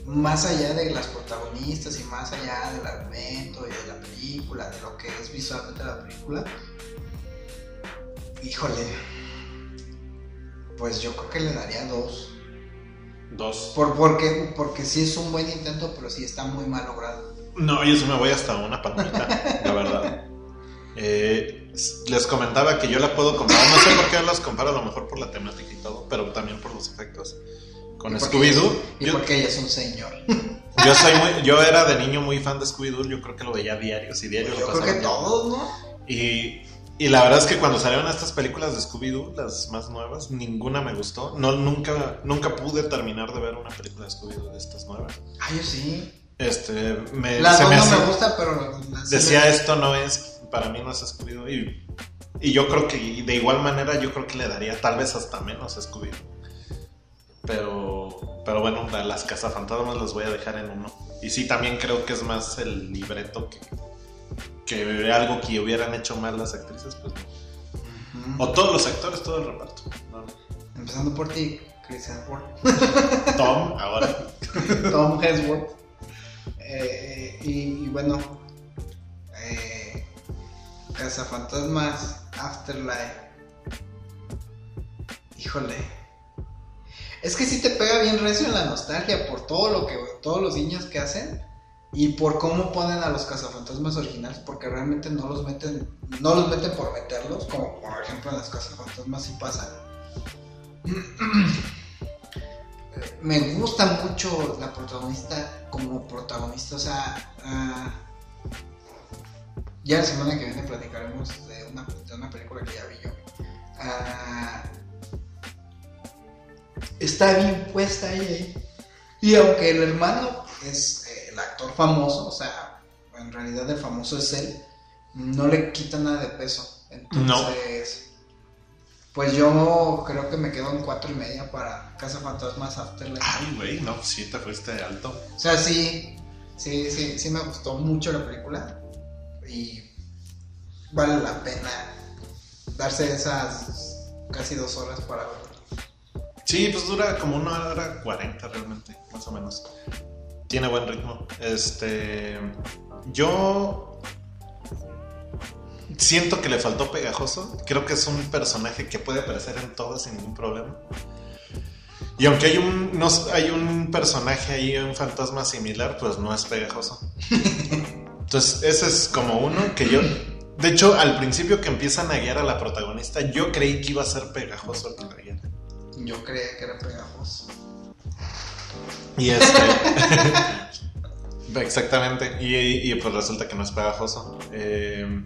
más allá de las protagonistas y más allá del argumento y de la película, de lo que es visualmente la película, híjole, pues yo creo que le daría dos. Dos. Por, porque, porque sí es un buen intento, pero sí está muy mal logrado. No, yo sí me voy hasta una palomita, la verdad. Eh, les comentaba que yo la puedo comparar, no sé por qué las comparo, a lo mejor por la temática y todo, pero también por los efectos. Con Scooby-Doo, Y yo, porque ella es un señor. yo soy muy, yo era de niño muy fan de Scooby-Doo, yo creo que lo veía diarios y diario Yo lo creo que todos, ¿no? Y, y la verdad es que cuando salieron estas películas de Scooby-Doo, las más nuevas, ninguna me gustó. No, nunca, nunca pude terminar de ver una película de Scooby-Doo de estas nuevas. Ah, yo sí. Este, me, La se dos me no hace- me gusta, pero... decía me- esto no es, para mí no es Scooby-Doo. Y, y yo creo que de igual manera yo creo que le daría tal vez hasta menos a Scooby-Doo. Pero, pero bueno, las cazafantasmas las voy a dejar en uno. Y sí, también creo que es más el libreto que, que algo que hubieran hecho mal las actrices, pues no. Ujú. O todos los actores, todo el reparto. No, Empezando por ti, Chris Hemsworth. Tom, ahora. Tom Hemsworth. Eh, y, y bueno, eh, Cazafantasmas, Afterlife. Híjole. Es que sí te pega bien recio en la nostalgia por todo lo que todos los niños que hacen y por cómo ponen a los cazafantasmas originales porque realmente no los meten no los meten por meterlos como por ejemplo en las cazafantasmas sí pasa. me gusta mucho la protagonista como protagonista, o sea, ah, ya la semana que viene platicaremos de una, de una película que ya vi yo. Ah, está bien puesta ella ahí. Y aunque el hermano es el actor famoso, o sea, en realidad el famoso es él, no le quita nada de peso. Entonces, pues yo creo que me quedo en cuatro y media para Casa Fantasmas Afterlife. Ay, güey, no, pues sí te fuiste alto. O sea, sí, sí, sí, sí me gustó mucho la película y vale la pena darse esas casi dos horas para verla. Sí, pues dura como una hora cuarenta realmente, más o menos. Tiene buen ritmo. Este. Yo. Siento que le faltó pegajoso. Creo que es un personaje que puede aparecer en todas sin ningún problema. Y aunque hay un, no, hay un personaje ahí, un fantasma similar, pues no es pegajoso. Entonces, ese es como uno que yo. De hecho, al principio que empiezan a guiar a la protagonista, yo creí que iba a ser pegajoso el que la guiara. Yo creía que era pegajoso. Y este. Exactamente. Y, y, pues resulta que no es pegajoso. Eh,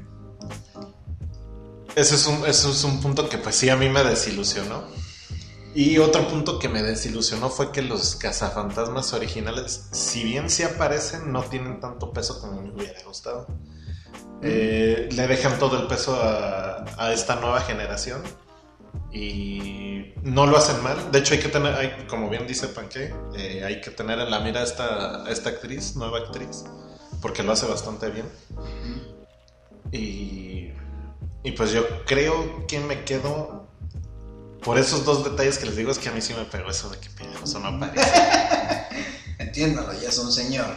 ese, es un, ese es un punto que pues sí a mí me desilusionó. Y otro punto que me desilusionó fue que los cazafantasmas originales, si bien sí aparecen, no tienen tanto peso como me hubiera gustado. Eh, le dejan todo el peso a, a, esta nueva generación y no lo hacen mal. De hecho, hay que tener, hay, como bien dice Panque, eh, hay que tener en la mira a esta, esta actriz, nueva actriz, porque lo hace bastante bien. Y, y pues yo creo que me quedo por esos dos detalles que les digo, es que a mí sí me pegó eso de que eso no aparece. Entiéndalo, ya es un señor.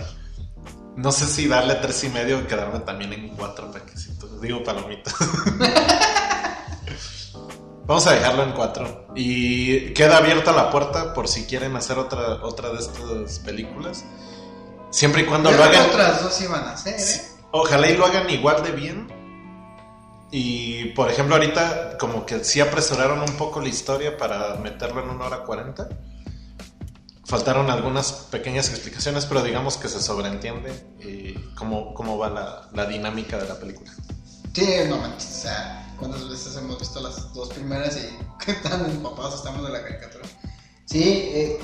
No sé si darle tres y medio o quedarme también en cuatro paquecitos. Digo palomitas. Vamos a dejarlo en cuatro. Y queda abierta la puerta por si quieren hacer otra, otra de estas películas. Siempre y cuando lo hagan. Otras dos iban a hacer, ¿eh? Ojalá y lo hagan igual de bien. Y por ejemplo, ahorita como que sí apresuraron un poco la historia para meterlo en una hora cuarenta. Faltaron algunas pequeñas explicaciones, pero digamos que se sobreentiende eh, cómo, cómo va la, la, dinámica de la película. Sí, no o sea, cuántas veces hemos visto las dos primeras y qué tan empapados estamos de la caricatura. Sí, eh,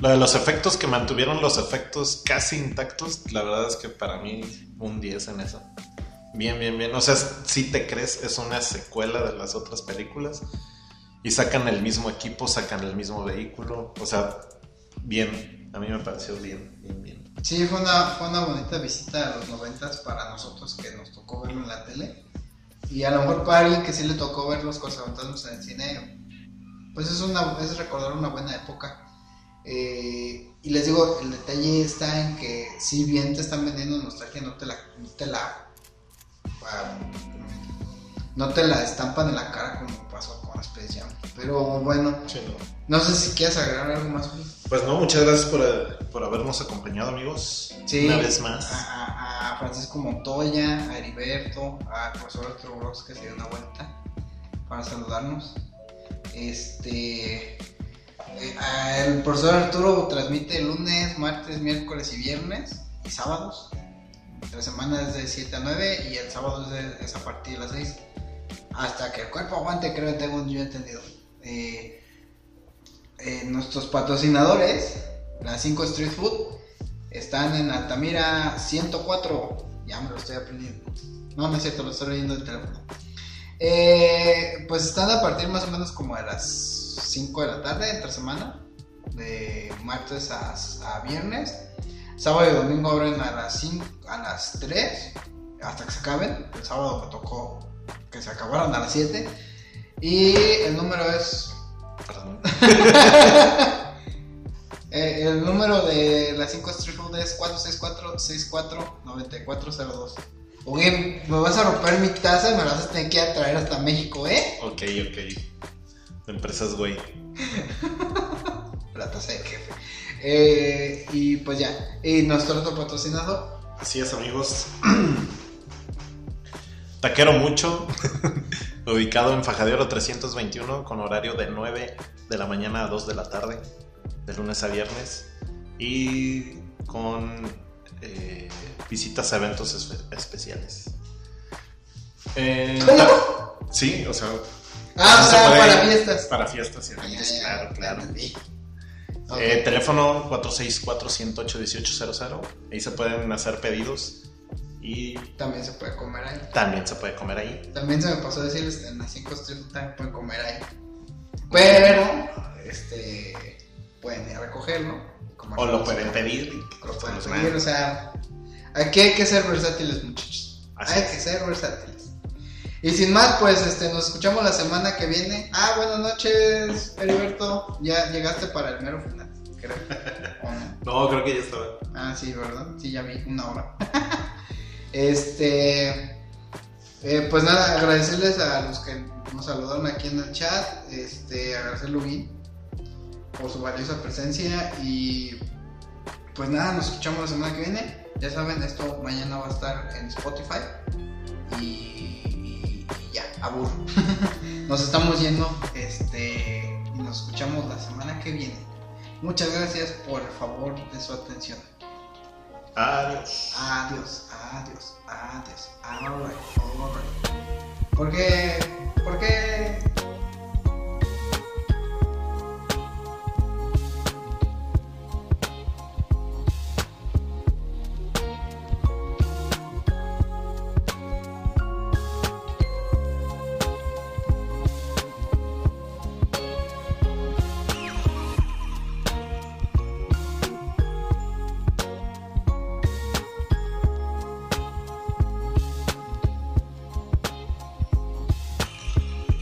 lo de los efectos que mantuvieron los efectos casi intactos, la verdad es que para mí un 10 en eso. Bien, bien, bien. O sea, si te crees, es una secuela de las otras películas. Y sacan el mismo equipo, sacan el mismo vehículo. O sea, bien. A mí me pareció bien, bien, bien. Sí, fue una, fue una bonita visita a los noventas para nosotros que nos tocó verlo en la tele. Y a lo mejor para alguien que sí le tocó ver los cazafantasmas en el cine, pues es, una, es recordar una buena época. Eh, y les digo, el detalle está en que si bien te están vendiendo nostalgia, no te la, no te la no te la estampan en la cara como pasó con Space Jam. Pero bueno, no. sé si quieres agregar algo más. Pues no, muchas gracias por, por habernos acompañado, amigos. una vez más. A, Francisco Montoya, a Heriberto, al profesor Arturo que se dio una vuelta para saludarnos. Este. Eh, el profesor Arturo transmite lunes, martes, miércoles y viernes y sábados. La semana es de 7 a 9 y el sábado es, a partir de las 6. Hasta que el cuerpo aguante, creo que tengo yo entendido. Eh, eh, nuestros patrocinadores, la 5 Street Food, están en Altamira 104. Ya me lo estoy aprendiendo. No, no es cierto, lo estoy leyendo el teléfono. Eh, pues están a partir más o menos como de las 5 de la tarde, entre semana, de martes a, a viernes. Sábado y domingo abren a las 5, a las 3, hasta que se acaben. El sábado me tocó que se acabaron a las 7. Y el número es. Perdón. Eh, el número de las 5 Street Food es 464-64-9402. Oye, me vas a romper mi taza y me la vas a tener que traer hasta México, ¿eh? Ok, ok. Empresas, güey. la taza de jefe. Eh, y pues ya, y nuestro otro patrocinador. Así es, amigos. Taquero Mucho, ubicado en Fajadero 321, con horario de 9 de la mañana a 2 de la tarde, de lunes a viernes, y con eh, visitas a eventos especiales. Eh, sí, o sea. Ah, para fiestas. Para fiestas y eventos, claro, claro. Eh, teléfono 464-108-1800. Ahí se pueden hacer pedidos. Y también se puede comer ahí. También se puede comer ahí. También se me pasó decirles en las 5 estrellas también pueden comer ahí. Pero, este, pueden ir a recogerlo. O lo pueden pedir. Lo pueden pedir, o sea, aquí hay que ser versátiles, muchachos. hay que ser versátiles. Y sin más, pues este, nos escuchamos la semana que viene. Ah, buenas noches, Heriberto. Ya llegaste para el mero final, creo. no? creo que ya estaba. Ah, sí, ¿verdad? Sí, ya vi una hora. este. Eh, pues nada, agradecerles a los que nos saludaron aquí en el chat. Este, agradecerle bien por su valiosa presencia. Y pues nada, nos escuchamos la semana que viene. Ya saben, esto mañana va a estar en Spotify. Y abur. nos estamos yendo, este, y nos escuchamos la semana que viene. Muchas gracias por el favor de su atención. Adiós. Adiós, adiós, adiós. Alright, alright. ¿Por qué? ¿Por qué?